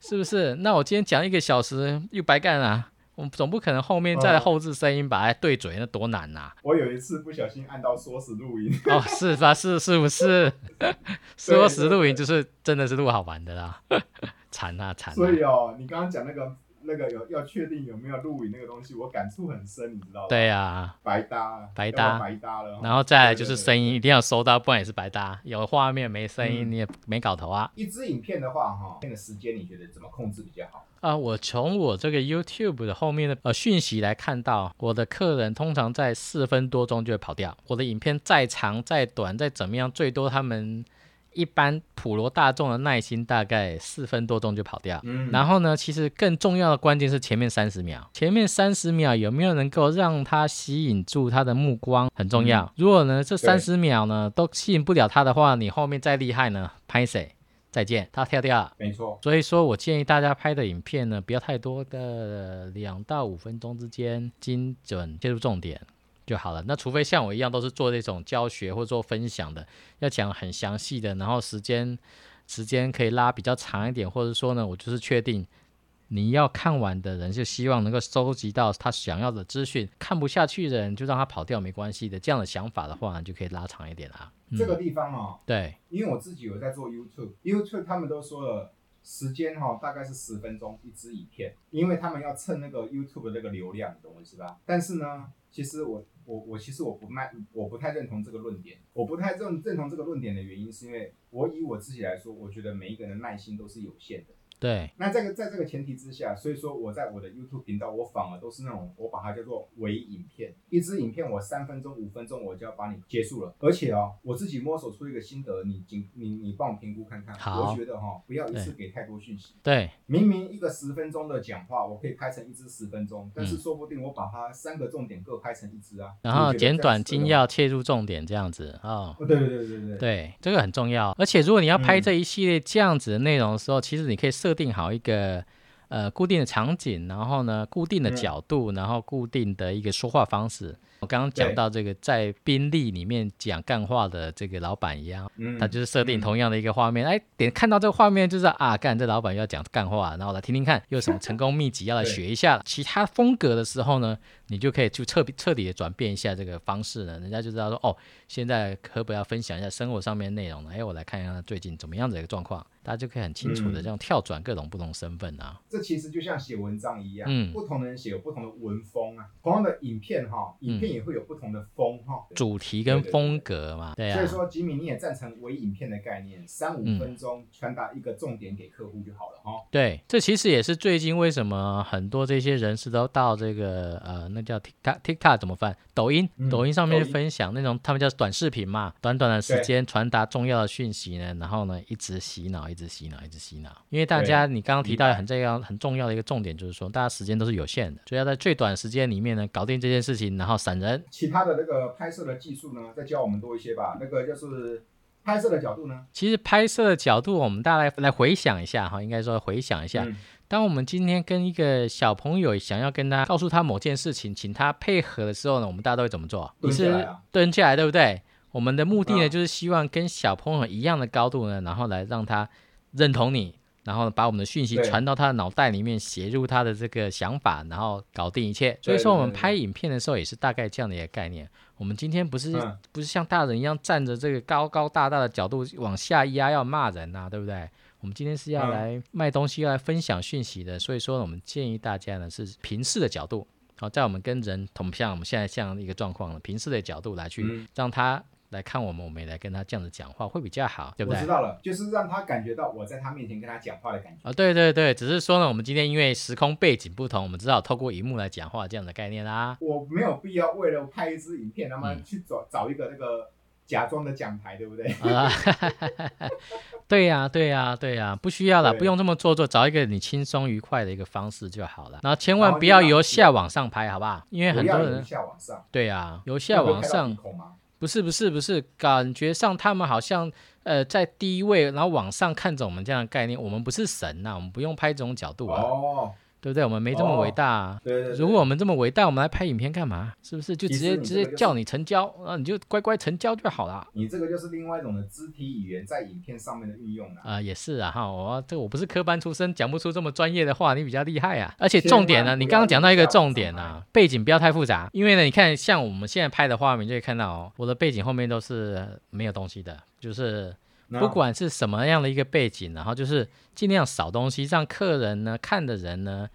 是不是？那我今天讲一个小时又白干了、我们总不可能后面再后置声音把它对嘴，那多难呐、我有一次不小心按到缩时录音，[laughs] 哦，是吧？是是不是？[laughs] 说实录音就是真的是录好玩的啦，[laughs] 惨啊惨啊！所以哦，你刚刚讲那个那个有要确定有没有录影那个东西，我感触很深，你知道吗？对呀、白搭了，白搭白搭了。然后再来就是声音一定要收到，不然也是白搭。有画面没声音，嗯你也没搞头啊。一支影片的话，哈，那个时间你觉得怎么控制比较好？啊，我从我这个 YouTube 的后面的呃讯息来看到，我的客人通常在四分多钟就会跑掉。我的影片再长再短再怎么样，最多他们一般普罗大众的耐心大概四分多钟就跑掉。嗯然后呢，其实更重要的关键是前面三十秒，前面三十秒有没有能够让他吸引住他的目光很重要。如果呢这三十秒呢都吸引不了他的话，你后面再厉害呢，拍谁？再见，他跳掉了。没错，所以说我建议大家拍的影片呢，不要太多的两到五分钟之间，精准切入重点就好了。那除非像我一样都是做这种教学或做分享的，要讲很详细的，然后时间时间可以拉比较长一点，或者说呢，我就是确定你要看完的人，就希望能够收集到他想要的资讯，看不下去的人就让他跑掉没关系的。这样的想法的话，你就可以拉长一点啦。嗯这个地方哦，对因为我自己有在做 YouTube，YouTube 他们都说了时间哈、大概是十分钟一支影片，因为他们要蹭那个 YouTube 的那个流量，你懂我意思吧？但是呢，其实我我我其实我不卖，我不太认同这个论点。我不太认认同这个论点的原因，是因为我以我自己来说，我觉得每一个人的耐心都是有限的。对那这个在这个前提之下，所以说我在我的 YouTube 频道，我反而都是那种我把它叫做微影片，一支影片我三分钟、五分钟我就要把你结束了。而且哦，我自己摸索出一个心得，你仅你你帮我评估看看。好我觉得哈、不要一次给太多讯息。对明明一个十分钟的讲话，我可以拍成一支十分钟，但嗯是说不定我把它三个重点各拍成一支啊。然后简短精要，切入重点这样子哦。哦，对对对对对对，这个很重要。而且如果你要拍嗯这一系列这样子的内容的时候，其实你可以设定好一个呃固定的场景，然后呢固定的嗯角度，然后固定的一个说话方式。我刚刚讲到这个在宾利里面讲干话的这个老板一样，嗯他就是设定嗯同样的一个画面，哎，点看到这个画面就知道啊，干这老板要讲干话，然后来听听看有什么成功秘籍要来 [laughs] 学一下。其他风格的时候呢，你就可以去彻彻底的转变一下这个方式呢，人家就知道说哦，现在可不要分享一下生活上面的内容呢？哎，我来看一下他最近怎么样的一个状况，大家就可以很清楚的嗯这样跳转各种不同身份啊。这其实就像写文章一样，嗯不同的人写有不同的文风啊。同样的影片哈，影片也会有不同的风哈。主题跟风格嘛，对啊所以，说，吉米你也赞成微影片的概念，三五嗯分钟传达一个重点给客户就好了哈。对，这其实也是最近为什么很多这些人士都到这个呃，那叫 TikTok TikTok 怎么翻？抖音，嗯抖音上面去分享那种他们叫短视频嘛，短短的时间传达重要的讯息呢，然后呢一直洗脑，一直洗脑，一直洗脑。因为大家你刚刚提到很这样很重要的一个重点就是说，大家时间都是有限的，所以要在最短时间里面呢搞定这件事情，然后闪人。其他的那个拍摄的技术呢，再教我们多一些吧。那个就是拍摄的角度呢，其实拍摄的角度，我们大家来来回想一下哈，应该说回想一下，嗯当我们今天跟一个小朋友想要跟他告诉他某件事情，请他配合的时候呢，我们大家都会怎么做？你是蹲下来啊蹲下来，对不对？我们的目的呢，嗯就是希望跟小朋友一样的高度呢，然后来让他认同你，然后把我们的讯息传到他的脑袋里面，写入他的这个想法，然后搞定一切。所以说，我们拍影片的时候也是大概这样的一个概念。我们今天不是、嗯不是像大人一样站着这个高高大大的角度往下压要骂人呐、对不对？我们今天是要嗯来卖东西，要来分享讯息的，所以说呢我们建议大家呢是平视的角度，好，在我们跟人同像我们现在这样的一个状况了，平视的角度来去嗯让他来看我们，我们也来跟他这样子讲话，会比较好，对不对我知？道了，就是让他感觉到我在他面前跟他讲话的感觉。啊，对对对，只是说呢，我们今天因为时空背景不同，我们只好透过荧幕来讲话这样的概念啦。我没有必要为了拍一支影片，他妈嗯去找找一个那个假装的讲台，对不对？啊，[laughs] 对呀、对呀、对呀、不需要了，不用这么做作，找一个你轻松愉快的一个方式就好了。然后千万不要由下往上拍，好不好？因为很多人下往上，对呀、由下往上？不是不是不是，感觉上他们好像呃在低位，然后往上看着我们这样的概念，我们不是神呐、我们不用拍这种角度啊，对不对？我们没这么伟大、啊。对对对。如果我们这么伟大，我们来拍影片干嘛？是不是就直接直接叫你成交，然后你就乖乖成交就好了？你这个就是另外一种的肢体语言在影片上面的运用了。啊、也是啊哈，我这我不是科班出身，讲不出这么专业的话，你比较厉害啊。而且重点呢，你刚刚讲到一个重点啊，背景不要太复杂，因为呢，你看像我们现在拍的画面，就可以看到哦，我的背景后面都是呃没有东西的，就是那不管是什么样的一个背景，然后就是尽量少东西，让客人呢看的人呢。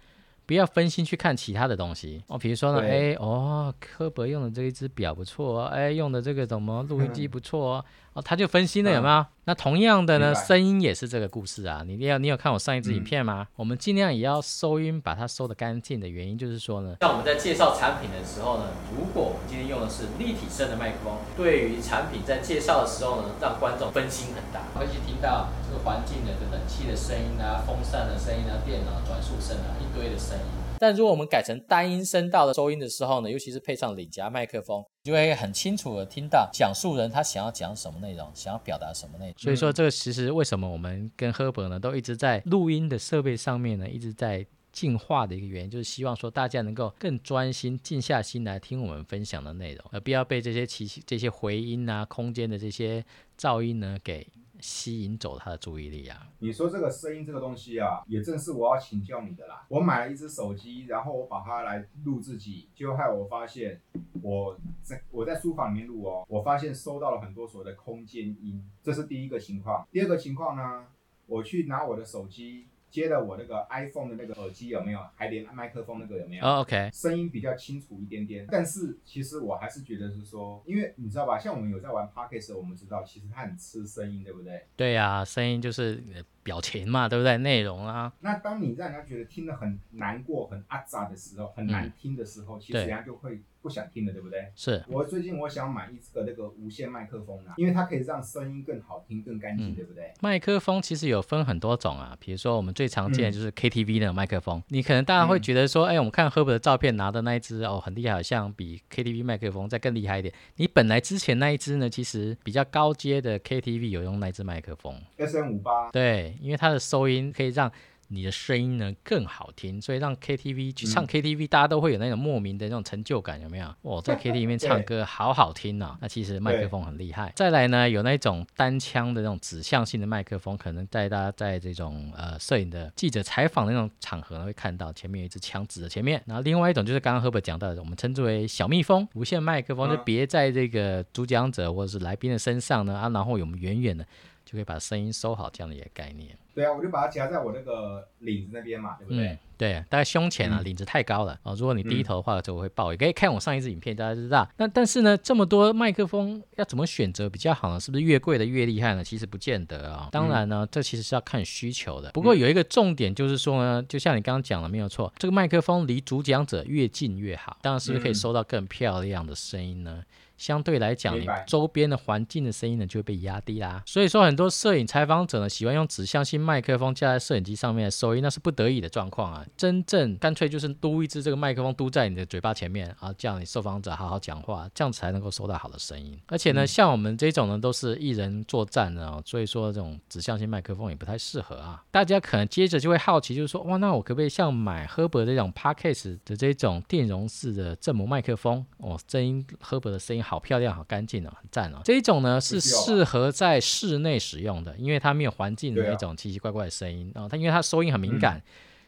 不要分心去看其他的东西哦，比如说呢，对哎哦，科博用的这一只表不错哦，哎用的这个什么录音机不错哦，哦他就分心了有没有？那同样的呢，声音也是这个故事啊。你要你有看我上一支影嗯片吗？我们尽量也要收音，把它收的干净的原因就是说呢，像我们在介绍产品的时候呢，如果我们今天用的是立体声的麦克风，对于产品在介绍的时候呢，让观众分心很大，会去听到这个环境的这个冷气的声音啊、风扇的声音啊、电脑转速声啊，一堆的声音。但如果我们改成单音声道的收音的时候呢，尤其是配上领夹麦克风，就会很清楚的听到讲述人他想要讲什么内容，想要表达什么内容。所以说，这个其实为什么我们跟赫本呢都一直在录音的设备上面呢，一直在进化的一个原因，就是希望说大家能够更专心、静下心来听我们分享的内容，而不要被这些奇这些回音啊、空间的这些噪音呢给吸引走他的注意力啊。你说这个声音这个东西啊，也正是我要请教你的啦。我买了一只手机，然后我把它来录自己，就害我发现我在我在书房里面录哦，我发现收到了很多所谓的空间音，这是第一个情况。第二个情况呢，我去拿我的手机接了我那个 iPhone 的那个耳机有没有，还连麦克风那个有没有？哦，OK，声音比较清楚一点点，但是其实我还是觉得是说，因为你知道吧，像我们有在玩 podcast，我们知道其实它很吃声音，对不对？对呀、声音就是呃表情嘛，对不对？内容啊，那当你让人家觉得听得很难过、很阿杂的时候，很难听的时候，其实人家就会不想听了，对不对？是。我最近我想买一个那个无线麦克风啊，因为它可以让声音更好听、更干净，嗯。对不对？麦克风其实有分很多种啊，比如说我们最常见的嗯。就是 KTV 的麦克风，你可能大家会觉得说，哎、我们看 Herb 的照片拿的那一只哦很厉害，好像比 KTV 麦克风再更厉害一点。你本来之前那一只呢，其实比较高阶的 KTV 有用那只麦克风，S M 五八，对，因为它的收音可以让你的声音呢更好听，所以让 KTV 去唱嗯 KTV，、大家都会有那种莫名的那种成就感，有没有？哇，在 KTV 里面 [laughs] 唱歌好好听啊！那其实麦克风很厉害。再来呢，有那种单枪的那种指向性的麦克风，可能在大家在这种呃摄影的记者采访的那种场合呢会看到，前面有一支枪指着前面。然后另外一种就是刚刚 Herbert 讲到的，我们称之为小蜜蜂无线麦克风，就嗯别在这个主讲者或者是来宾的身上呢啊，然后我们远远的就可以把声音收好，这样的一个概念。对啊，我就把它夹在我那个领子那边嘛，对不对？嗯，对，大概胸前啊，嗯领子太高了哦。如果你低头的话，就会爆。也可以看我上一支影片，大家就知道。那但是呢，这么多麦克风要怎么选择比较好呢？是不是越贵的越厉害呢？其实不见得啊、当然呢，这其实是要看需求的。不过有一个重点就是说呢，就像你刚刚讲的，没有错，这个麦克风离主讲者越近越好。当然是不是可以嗯收到更漂亮的声音呢？相对来讲，你周边的环境的声音呢就会被压低啦。所以说，很多摄影采访者呢喜欢用指向性麦克风架在摄影机上面的收音，那是不得已的状况啊。真正干脆就是嘟一支这个麦克风嘟在你的嘴巴前面，然后叫你受访者好好讲话，这样才能够收到好的声音。而且呢，嗯像我们这种呢都是一人作战的哦，所以说这种指向性麦克风也不太适合啊。大家可能接着就会好奇，就是说哇，那我可不可以像买 Herber 这种 Podcast 的这种电容式的振膜麦克风？哦，声音 Herber 的声音好漂亮，好干净哦，很赞哦。这一种呢是适合在室内使用的，因为它没有环境的那种奇奇怪怪的声音哦，它因为它收音很敏感。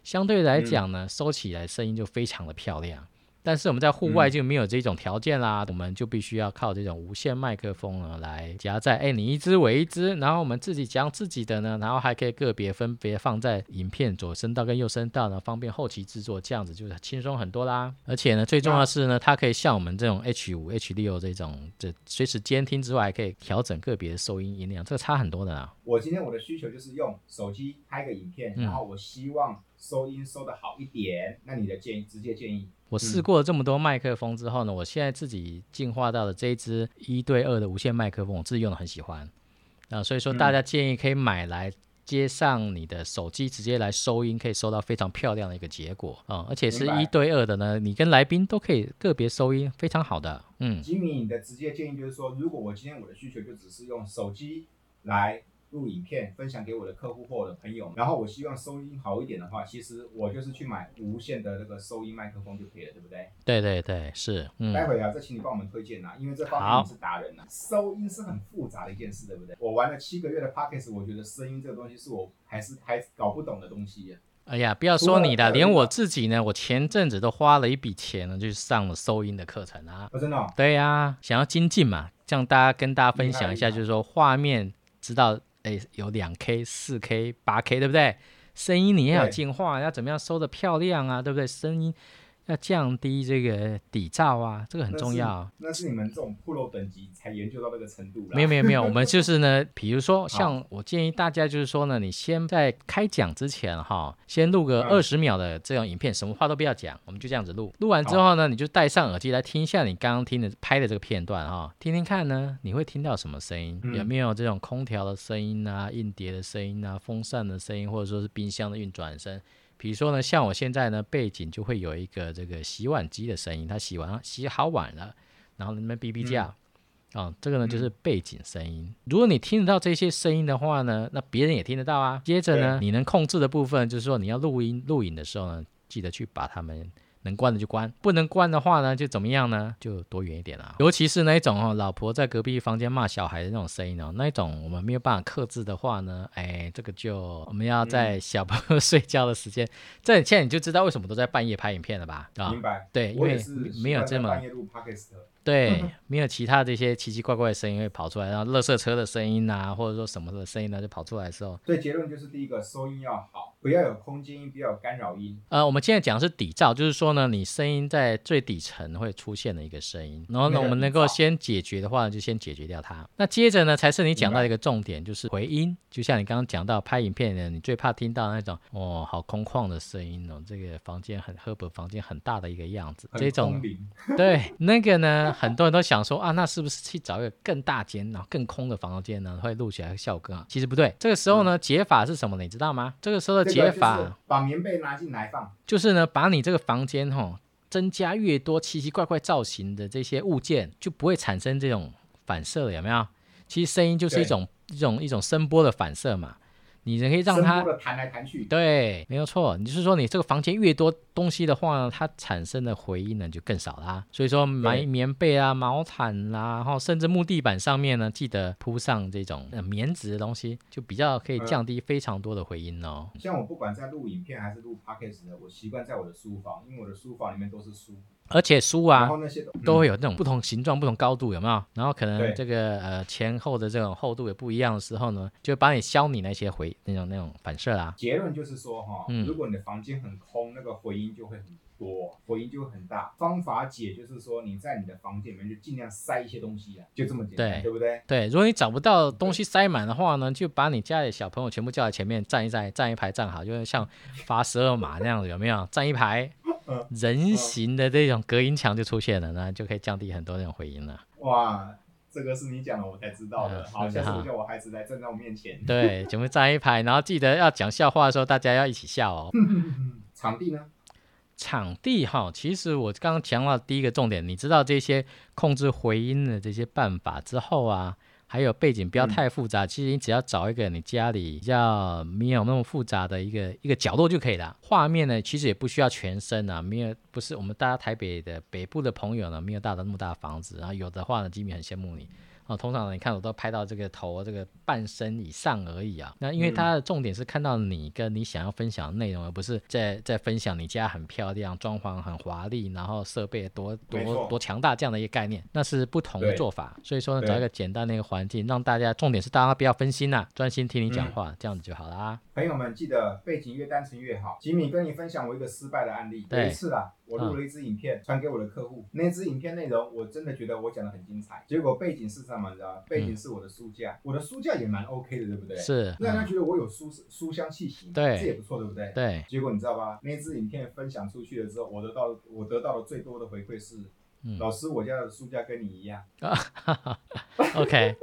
相对来嗯讲呢，收起来声音就非常的漂亮。但是我们在户外就没有这种条件啦，我们就必须要靠这种无线麦克风呢来夹在，哎，你一支我一支，然后我们自己讲自己的呢，然后还可以个别分别放在影片左声道跟右声道呢，方便后期制作，这样子就是轻松很多啦。而且呢，最重要的是呢，它可以像我们这种 H 五、H 六这种，这随时监听之外，还可以调整个别的收音音量，这个差很多的啦。我今天我的需求就是用手机拍个影片，然后我希望收音收的好一点，那你的建议直接建议。我试过了这么多麦克风之后呢，我现在自己进化到了这一支一对二的无线麦克风，我自己用的很喜欢。啊，所以说大家建议可以买来接上你的手机，直接来收音，可以收到非常漂亮的一个结果啊！而且是一对二的呢，你跟来宾都可以个别收音，非常好的。嗯，吉米，你的直接建议就是说，如果我今天我的需求就只是用手机来。录影片分享给我的客户或我的朋友，然后我希望收音好一点的话，其实我就是去买无线的那个收音麦克风就可以了，对不对？对对对，是。嗯。待会啊，再请你帮我们推荐呐，因为这方面你是达人呐。收音是很复杂的一件事，对不对？我玩了七个月的 p o c k e t 我觉得声音这个东西是我还是还搞不懂的东西。哎呀，不要说你的，连我自己呢，我前阵子都花了一笔钱呢，就上了收音的课程啊。真的？对呀，想要精进嘛，这样大家跟大家分享一下，就是说画面知道。哎，有两 K、四 K、八 K，对不对？声音你要有进化，要怎么样收的漂亮啊，对不对？声音。要降低这个底噪啊，这个很重要。那是你们这种 Pro 等级才研究到这个程度没有没有没有，我们就是呢，比如说像我建议大家就是说呢，你先在开讲之前哈，先录个二十秒的这种影片，什么话都不要讲，我们就这样子录。录完之后呢，你就戴上耳机来听一下你刚刚听的拍的这个片段哈，听听看呢，你会听到什么声音？有没有这种空调的声音啊、硬碟的声音啊、风扇的声音，或者说是冰箱的运转声？比如说呢，像我现在呢，背景就会有一个这个洗碗机的声音，它洗完洗好碗了，然后那边哔哔叫，啊，这个呢就是背景声音。如果你听得到这些声音的话呢，那别人也听得到啊。接着呢，你能控制的部分就是说，你要录音录影的时候呢，记得去把它们。能关的就关，不能关的话呢，就怎么样呢？就躲远一点啦。尤其是那一种哦，老婆在隔壁房间骂小孩的那种声音哦，那一种我们没有办法克制的话呢，哎，这个就我们要在小朋友睡觉的时间。这现在你就知道为什么都在半夜拍影片了吧？啊，明白。对，因为没有这么。对，没有其他这些奇奇怪怪的声音会跑出来，然后垃圾车的声音啊，或者说什么的声音呢，就跑出来的时候。所以结论就是第一个，收音要好，不要有空间音，不要有干扰音。呃，我们现在讲的是底噪，就是说呢，你声音在最底层会出现的一个声音，然后呢，我们能够先解决的话，就先解决掉它。那接着呢，才是你讲到一个重点，就是回音。就像你刚刚讲到拍影片的，你最怕听到那种哦，好空旷的声音哦，这个房间很赫本房间很大的一个样子，这种对那个呢。[laughs] 很多人都想说啊，那是不是去找一个更大间、然后更空的房间呢，会录起来效果更好？其实不对，这个时候呢，解法是什么？你知道吗？这个时候的解法，把棉被拿进来放，就是呢，把你这个房间哈，增加越多奇奇怪怪造型的这些物件，就不会产生这种反射了，有没有？其实声音就是一种一种一种声波的反射嘛。你可以让它弹来弹去，对，没有错。你就是说，你这个房间越多东西的话，它产生的回音呢就更少啦。所以说，买棉被啊、毛毯啦，然后甚至木地板上面呢，记得铺上这种棉质的东西，就比较可以降低非常多的回音哦。像我不管在录影片还是录 podcast 的，我习惯在我的书房，因为我的书房里面都是书。而且书啊，都会有那种不同形状、不同高度，有没有？然后可能这个呃前后的这种厚度也不一样的时候呢，就帮你消你那些回那种那种反射啊。结论就是说哈，如果你的房间很空，那个回音就会很多，回音就会很大。方法解就是说你在你的房间里面就尽量塞一些东西啊，就这么简单，对不对？对，如果你找不到东西塞满的话呢，就把你家里小朋友全部叫在前面站一站，站一排站好，就是像罚十二码那样子，有没有？站一排。[laughs] 人形的这种隔音墙就出现了，那就可以降低很多那种回音了。哇，这个是你讲的，我才知道的。好，下次我叫我孩子来站在我面前。对，全部站一排，然后记得要讲笑话的时候，大家要一起笑哦。[laughs] 场地呢？场地哈，其实我刚刚强调第一个重点，你知道这些控制回音的这些办法之后啊。还有背景不要太复杂，其实你只要找一个你家里比较没有那么复杂的一个一个角落就可以了。画面呢，其实也不需要全身啊，没有不是我们大家台北的北部的朋友呢，没有大的那么大房子，然后有的话呢，吉米很羡慕你。哦，通常你看我都拍到这个头这个半身以上而已啊。那因为嗯它的重点是看到你跟你想要分享的内容，而不是在在分享你家很漂亮、装潢很华丽，然后设备多多多强大这样的一个概念，那是不同的做法。所以说呢，找一个简单的一个环境，让大家重点是大家不要分心呐、专心听你讲嗯话，这样子就好啦。朋友们记得背景越单纯越好。吉米跟你分享我一个失败的案例，有一次啊，我录了一支影片传给我的客户，那支影片内容我真的觉得我讲的很精彩，结果背景是什么？你知道吗？背景是我的书架，我的书架也蛮 OK 的，对不对？，是，嗯让人家觉得我有书书香气息，对这也不错，对不对？对，结果你知道吧？那支影片分享出去了之后，我得到我得到的最多的回馈是，嗯老师，我家的书架跟你一样。[laughs] OK，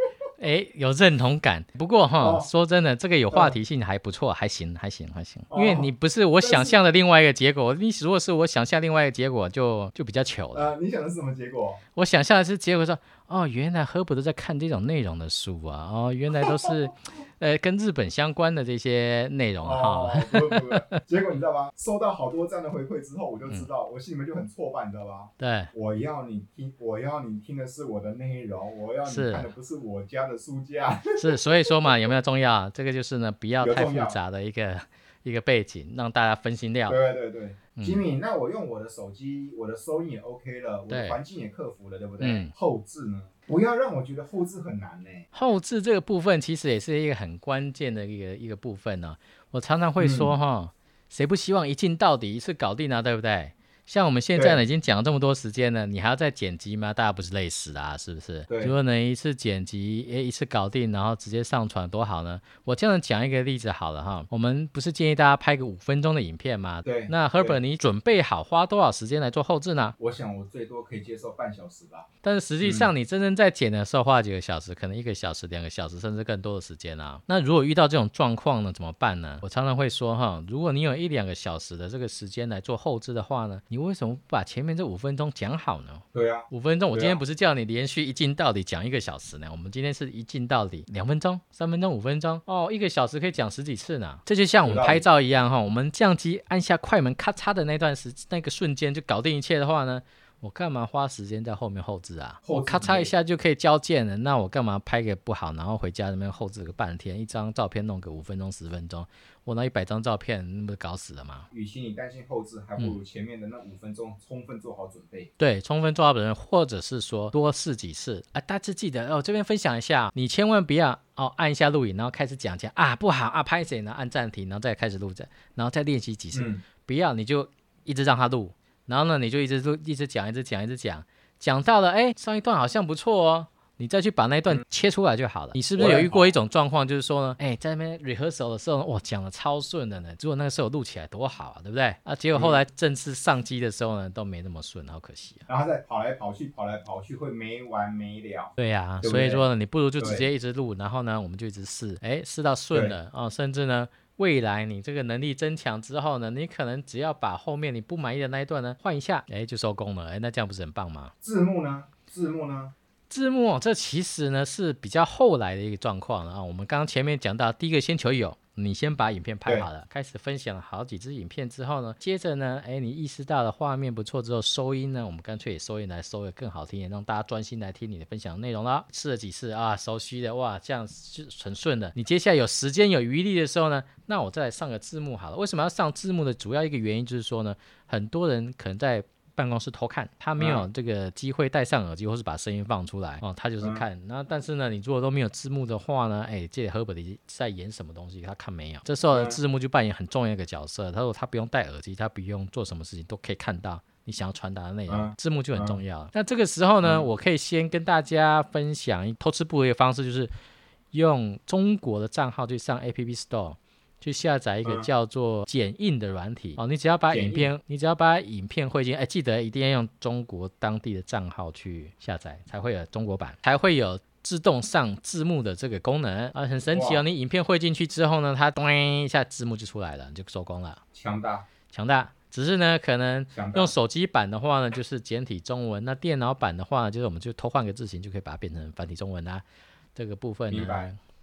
哎，有认同感。不过哈，哦说真的，这个有话题性还不错，还行，还行，还行。因为哦你不是我想象的另外一个结果，你如果是我想象另外一个结果，就就比较糗了。呃，你想的是什么结果？我想象的是结果说，哦，原来赫伯都在看这种内容的书啊，哦，原来都是呃跟日本相关的这些内容哦哈。[laughs] 结果你知道吗？收到好多这样的回馈之后，我就知道，我心里面就很挫败，你知道吧？对，我要你听，我要你听的是我的内容，我要你看的不是我家的书架。[laughs] 是，所以说嘛，有没有重要？这个就是呢，不要太复杂的一个一个背景，让大家分心掉。对对对嗯吉米，那我用我的手机，我的收音也 OK 了，我的环境也克服了，对不对？嗯后置呢？不要让我觉得后置很难呢。后置这个部分其实也是一个很关键的一个一个部分呢、我常常会说嗯哈，谁不希望一镜到底，一次搞定啊，对不对？像我们现在呢，已经讲了这么多时间了，你还要再剪辑吗？大家不是累死啦、是不是？对如果能一次剪辑，诶，一次搞定，然后直接上传，多好呢？我这样讲一个例子好了哈，我们不是建议大家拍个五分钟的影片吗？对那对 Herbert，你准备好花多少时间来做后置呢？我想我最多可以接受半小时吧。但是实际嗯上，你真正在剪的时候花几个小时，可能一个小时、两个小时，甚至更多的时间啊。那如果遇到这种状况呢，怎么办呢？我常常会说哈，如果你有一两个小时的这个时间来做后置的话呢，你为什么不把前面这五分钟讲好呢？对啊，五分钟，我今天不是叫你连续一镜到底讲一个小时呢，我们今天是一镜到底两分钟、三分钟、五分钟，哦，一个小时可以讲十几次呢。这就像我们拍照一样哈，我们相机按下快门咔嚓的那段时那个瞬间就搞定一切的话呢，我干嘛花时间在后面后置啊？我咔嚓一下就可以交件了，那我干嘛拍个不好，然后回家那边后置个半天，一张照片弄个五分钟、十分钟，我那一百张照片，那不是搞死了吗？与其你担心后置，还不嗯如前面的那五分钟充分做好准备。对，充分做好准备，或者是说多试几次啊。大致记得哦，这边分享一下，你千万不要哦按一下录影，然后开始讲讲啊不好啊拍谁呢？按暂停，然后再开始录着，然后再练习几次。嗯，不要你就一直让他录，然后呢你就一直录，一直讲，一直讲，一直讲，讲到了哎上一段好像不错哦。你再去把那一段切出来就好了。你是不是有遇过一种状况，就是说呢，哎，在那边 rehearsal 的时候，哇，讲的超顺的呢。如果那个时候录起来多好啊，对不对？啊，结果后来正式上机的时候呢，都没那么顺，好可惜啊。然后再跑来跑去，跑来跑去，会没完没了。对呀、对对所以说呢，你不如就直接一直录，然后呢，我们就一直试，哎，试到顺了哦，甚至呢，未来你这个能力增强之后呢，你可能只要把后面你不满意的那一段呢换一下，哎，就收工了，哎，那这样不是很棒吗？字幕呢？字幕呢？字幕哦这其实呢是比较后来的一个状况了啊。我们刚刚前面讲到，第一个先求有，你先把影片拍好了，开始分享了好几支影片之后呢，接着呢，哎，你意识到了画面不错之后，收音呢，我们干脆也收音来收的更好听，也让大家专心来听你的分享内容啦。试了几次啊，熟悉的哇，这样是很顺的。你接下来有时间有余力的时候呢，那我再来上个字幕好了。为什么要上字幕的主要一个原因就是说呢，很多人可能在办公室偷看，他没有这个机会戴上耳机，或是把声音放出来哦，他就是看。那但是呢，你如果都没有字幕的话呢，哎，这里赫伯里在演什么东西，他看没有。这时候嗯字幕就扮演很重要的一个角色。他说他不用戴耳机，他不用做什么事情都可以看到。你想要传达的内容，嗯字幕就很重要。那这个时候呢，嗯我可以先跟大家分享偷吃布的一个方式，就是用中国的账号去上 App Store，去下载一个嗯叫做剪映的软体哦。你只要把影片，你只要把影片汇进，哎，记得一定要用中国当地的账号去下载，才会有中国版，才会有。自动上字幕的这个功能啊，很神奇哦！你影片汇进去之后呢，它咚一下字幕就出来了，你就收工了，强大，强大。只是呢，可能用。手机版的话呢，就是简体中文；那电脑版的话呢，就是我们就偷换个字形，就可以把它变成繁体中文啦。这个部分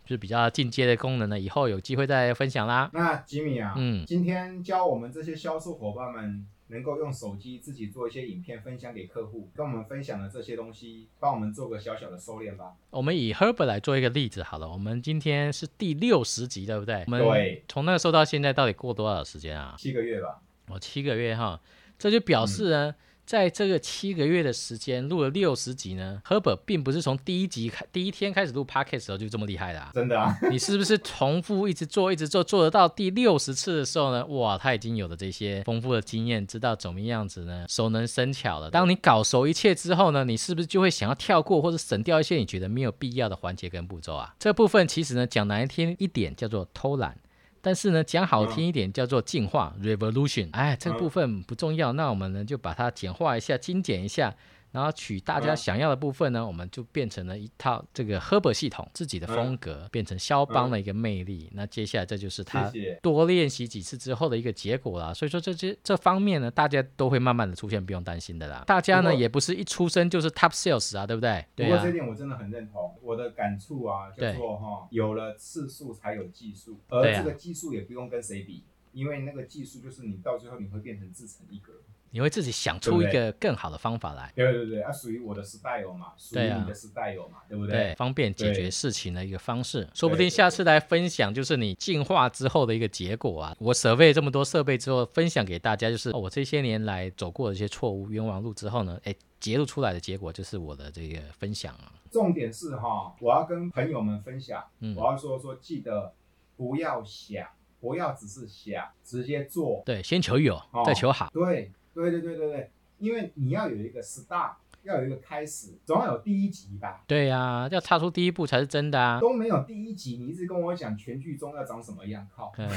就是比较进阶的功能呢，以后有机会再分享啦。那吉米啊，嗯今天教我们这些销售伙伴们能够用手机自己做一些影片分享给客户，跟我们分享的这些东西，帮我们做个小小的收敛吧。我们以 Herbert 来做一个例子好了，我们今天是第六十集，对不对？我们对从那个时候到现在，到底过多少时间啊？七个月吧，哦，七个月哈，这就表示呢，在这个七个月的时间录了六十集呢，Herbert 并不是从第一集开第一天开始录 Podcast 的时候就这么厉害的、啊。真的啊，[laughs] 你是不是重复一直做，一直做，做得到第六十次的时候呢？哇，他已经有了这些丰富的经验，知道怎么样子呢，熟能生巧了。当你搞熟一切之后呢，你是不是就会想要跳过或者省掉一些你觉得没有必要的环节跟步骤啊？这部分其实呢，讲难听一点叫做偷懒。但是呢，讲好听一点叫做进化 （revolution）。哎，这个部分不重要，那我们呢就把它简化一下、精简一下，然后取大家嗯想要的部分呢，我们就变成了一套这个 Herbert 系统自己的风格，变成肖邦的一个魅力。那接下来这就是他。多练习几次之后的一个结果啦。所以说这些这方面呢，大家都会慢慢的出现，不用担心的啦。大家呢也不是一出生就是 top sales 啊，对不对？对啊不过这，点我真的很认同，我的感触啊，叫对做哈，有了次数才有技术，而这个技术也不用跟谁比，因为那个技术就是你到最后你会变成自成一格。你会自己想出一个更好的方法来。对对对，啊，属于我的 style 嘛，属于你的 style 嘛，对不对，方便解决事情的一个方式，说不定下次来分享就是你进化之后的一个结果啊。我 survey 这么多设备之后，分享给大家，就是、哦我这些年来走过的一些错误冤枉路之后呢，哎，揭露出来的结果就是我的这个分享啊。重点是哈，我要跟朋友们分享，嗯我要说说，记得不要想，不要只是想，直接做。对，先求有，哦再求好。对对对对对对，因为你要有一个 start，要有一个开始，总要有第一集吧。对呀、要踏出第一步才是真的啊。都没有第一集，你一直跟我讲全剧终要长什么样，靠！嗯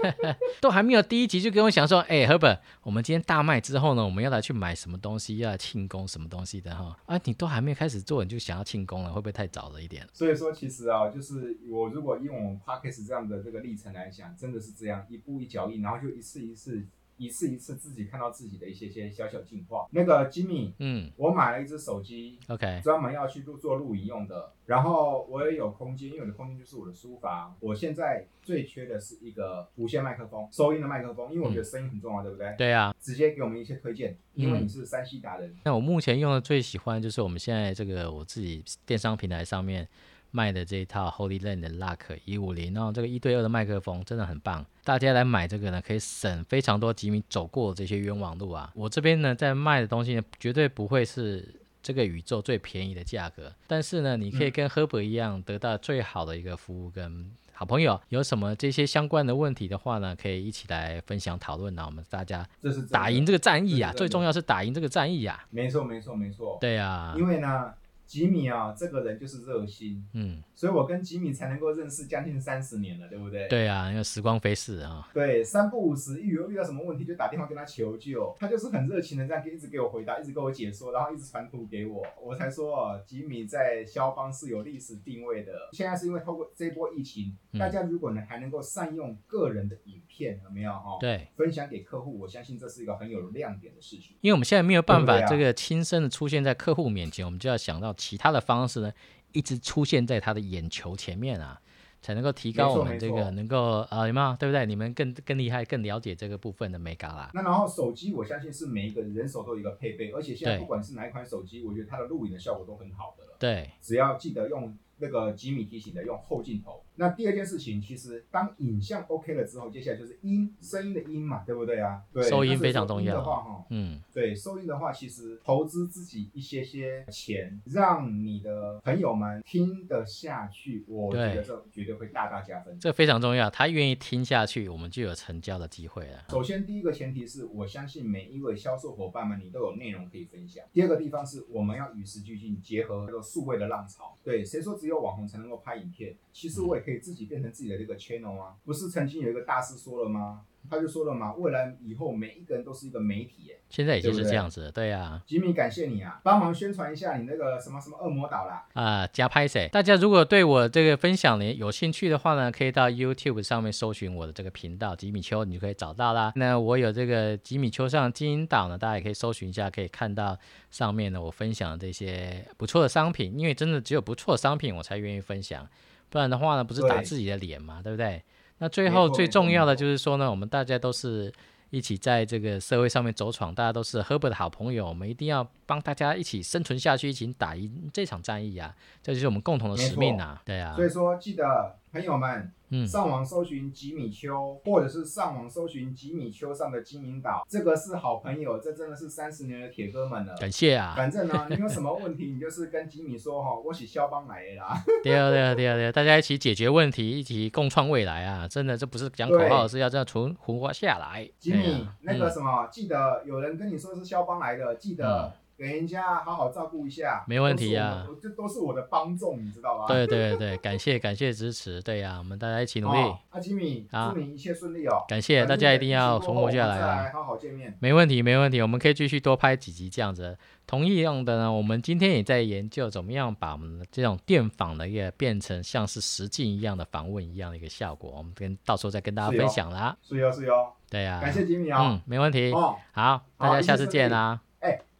[laughs] 都还没有第一集就跟我讲说，哎，Herbert，我们今天大卖之后呢，我们要来去买什么东西，要来庆功什么东西的哈。啊，你都还没有开始做，你就想要庆功了，会不会太早了一点？所以说，其实啊，就是我如果用我们 Parkes 这样的这个历程来讲，真的是这样一步一脚印，然后就一次一次、一次一次自己看到自己的一些些小小进化。那个 Jimmy，嗯我买了一只手机，，OK，专门要去录做录影用的。然后我也有空间，因为我的空间就是我的书房。我现在最缺的是一个无线麦克风，收音的麦克风，因为我觉得声音很重要，对不对？对啊。直接给我们一些推荐，因为嗯你是山西达人。那我目前用的最喜欢就是我们现在这个我自己电商平台上面卖的这一套 Holy Land 的 Luck 一五零，然后这个一对二的麦克风真的很棒，大家来买这个呢，可以省非常多吉米走过的这些冤枉路啊。我这边呢在卖的东西呢，绝对不会是。这个宇宙最便宜的价格，但是呢，你可以跟 Herbert 一样得到最好的一个服务跟好朋友。有什么这些相关的问题的话呢，可以一起来分享讨论啊，我们大家这是打赢这个战役啊，最重要是打赢这个战役啊。没错，没错，没错。对啊，因为呢，吉米啊，这个人就是热心，嗯，所以我跟吉米才能够认识将近三十年了，对不对？对啊，因为时光飞逝啊。对，三不五时，一有遇到什么问题就打电话跟他求救，他就是很热情的这样一直给我回答，一直给我解说，然后一直传图给我，我才说哦，吉米在肖邦是有历史定位的。现在是因为透过这波疫情，嗯大家如果呢还能够善用个人的影片，有没有哈？对，分享给客户，我相信这是一个很有亮点的事情。因为我们现在没有办法这个亲身的出现在客户面前，我们就要想到其他的方式呢，一直出现在他的眼球前面啊，才能够提高我们这个能够呃有没有对不对？你们更更厉害、更了解这个部分的美感啦。那然后手机，我相信是每一个人手都有一个配备，而且现在不管是哪一款手机，我觉得它的录影的效果都很好的了。对，只要记得用那个吉米提醒的用后镜头。那第二件事情，其实当影像 OK 了之后，接下来就是音声音的音嘛，对不对啊？对，收音非常重要的话，哈，嗯，对，收音的话，其实投资自己一些些钱，让你的朋友们听得下去，我觉得这绝对会大大加分。这非常重要，他愿意听下去，我们就有成交的机会了。首先，第一个前提是我相信每一位销售伙伴们，你都有内容可以分享。第二个地方是我们要与时俱进，结合这个数位的浪潮。对，谁说只有网红才能够拍影片？其实我也可以自己变成自己的这个 channel 啊。不是曾经有一个大师说了吗？他就说了嘛，未来以后每一个人都是一个媒体。哎，现在已经是这样子了，对啊。吉米，感谢你啊，帮忙宣传一下你那个什么什么恶魔岛啦。啊，加拍谁？大家如果对我这个分享呢有兴趣的话呢，可以到 YouTube 上面搜寻我的这个频道吉米秋，你就可以找到啦。那我有这个吉米秋上金银岛呢，大家也可以搜寻一下，可以看到上面呢我分享的这些不错的商品，因为真的只有不错的商品我才愿意分享，不然的话呢，不是打自己的脸嘛，对不对？那最后最重要的就是说呢，我们大家都是一起在这个社会上面走闯，大家都是 Herbert 的好朋友，我们一定要帮大家一起生存下去，一起打赢这场战役啊！这就是我们共同的使命啊！对啊，所以说记得朋友们。嗯，上网搜寻吉米丘，或者是上网搜寻吉米丘上的金银岛，这个是好朋友，这真的是三十年的铁哥们了。感谢啊！反正呢，[laughs] 你有什么问题，你就是跟吉米说哈，我是肖邦来的啦。对啊，对啊，对啊，对啊，[laughs] 大家一起解决问题，一起共创未来啊！真的，这不是讲口号，是要这样存活活下来。吉米，那个什么，记得有人跟你说是肖邦来的，记得。给人家好好照顾一下，没问题呀。这都是我的帮众，你知道吧？对对对，感谢感谢支持，对呀，我们大家一起努力。[laughs] 阿吉米，祝你一切顺利哦。感谢大家，一定要存活下来啊！好好见面。没问题没问题，我们可以继续多拍几集这样子。同一样的呢，我们今天也在研究怎么样把我们的这种电访的也变成像是实境一样的访问一样的一个效果。我们跟到时候再跟大家分享啦。是哟是哟。对呀。感谢吉米啊。嗯，没问题。哦，好，大家下次见啦。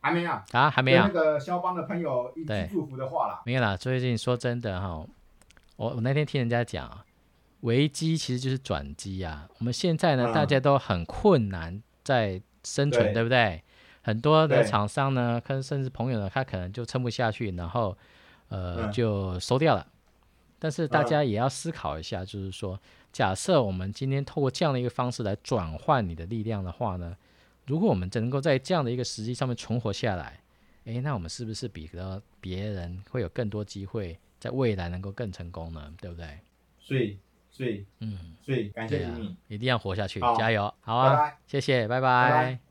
还没啊？啊，还没啊？那个肖邦的朋友一句祝福的话啦。没有啦。最近说真的哈，我我那天听人家讲啊，危机其实就是转机啊。我们现在呢，大家都很困难在生存，对不对？很多的厂商呢，跟甚至朋友呢，他可能就撑不下去，然后呃就收掉了。但是大家也要思考一下，就是说，假设我们今天透过这样的一个方式来转换你的力量的话呢？如果我们能够在这样的一个时机上面存活下来，诶，那我们是不是比得别人会有更多机会，在未来能够更成功呢？对不对？所以，所以，嗯，所以感谢你，一定要活下去，加油，好啊，谢谢，拜拜。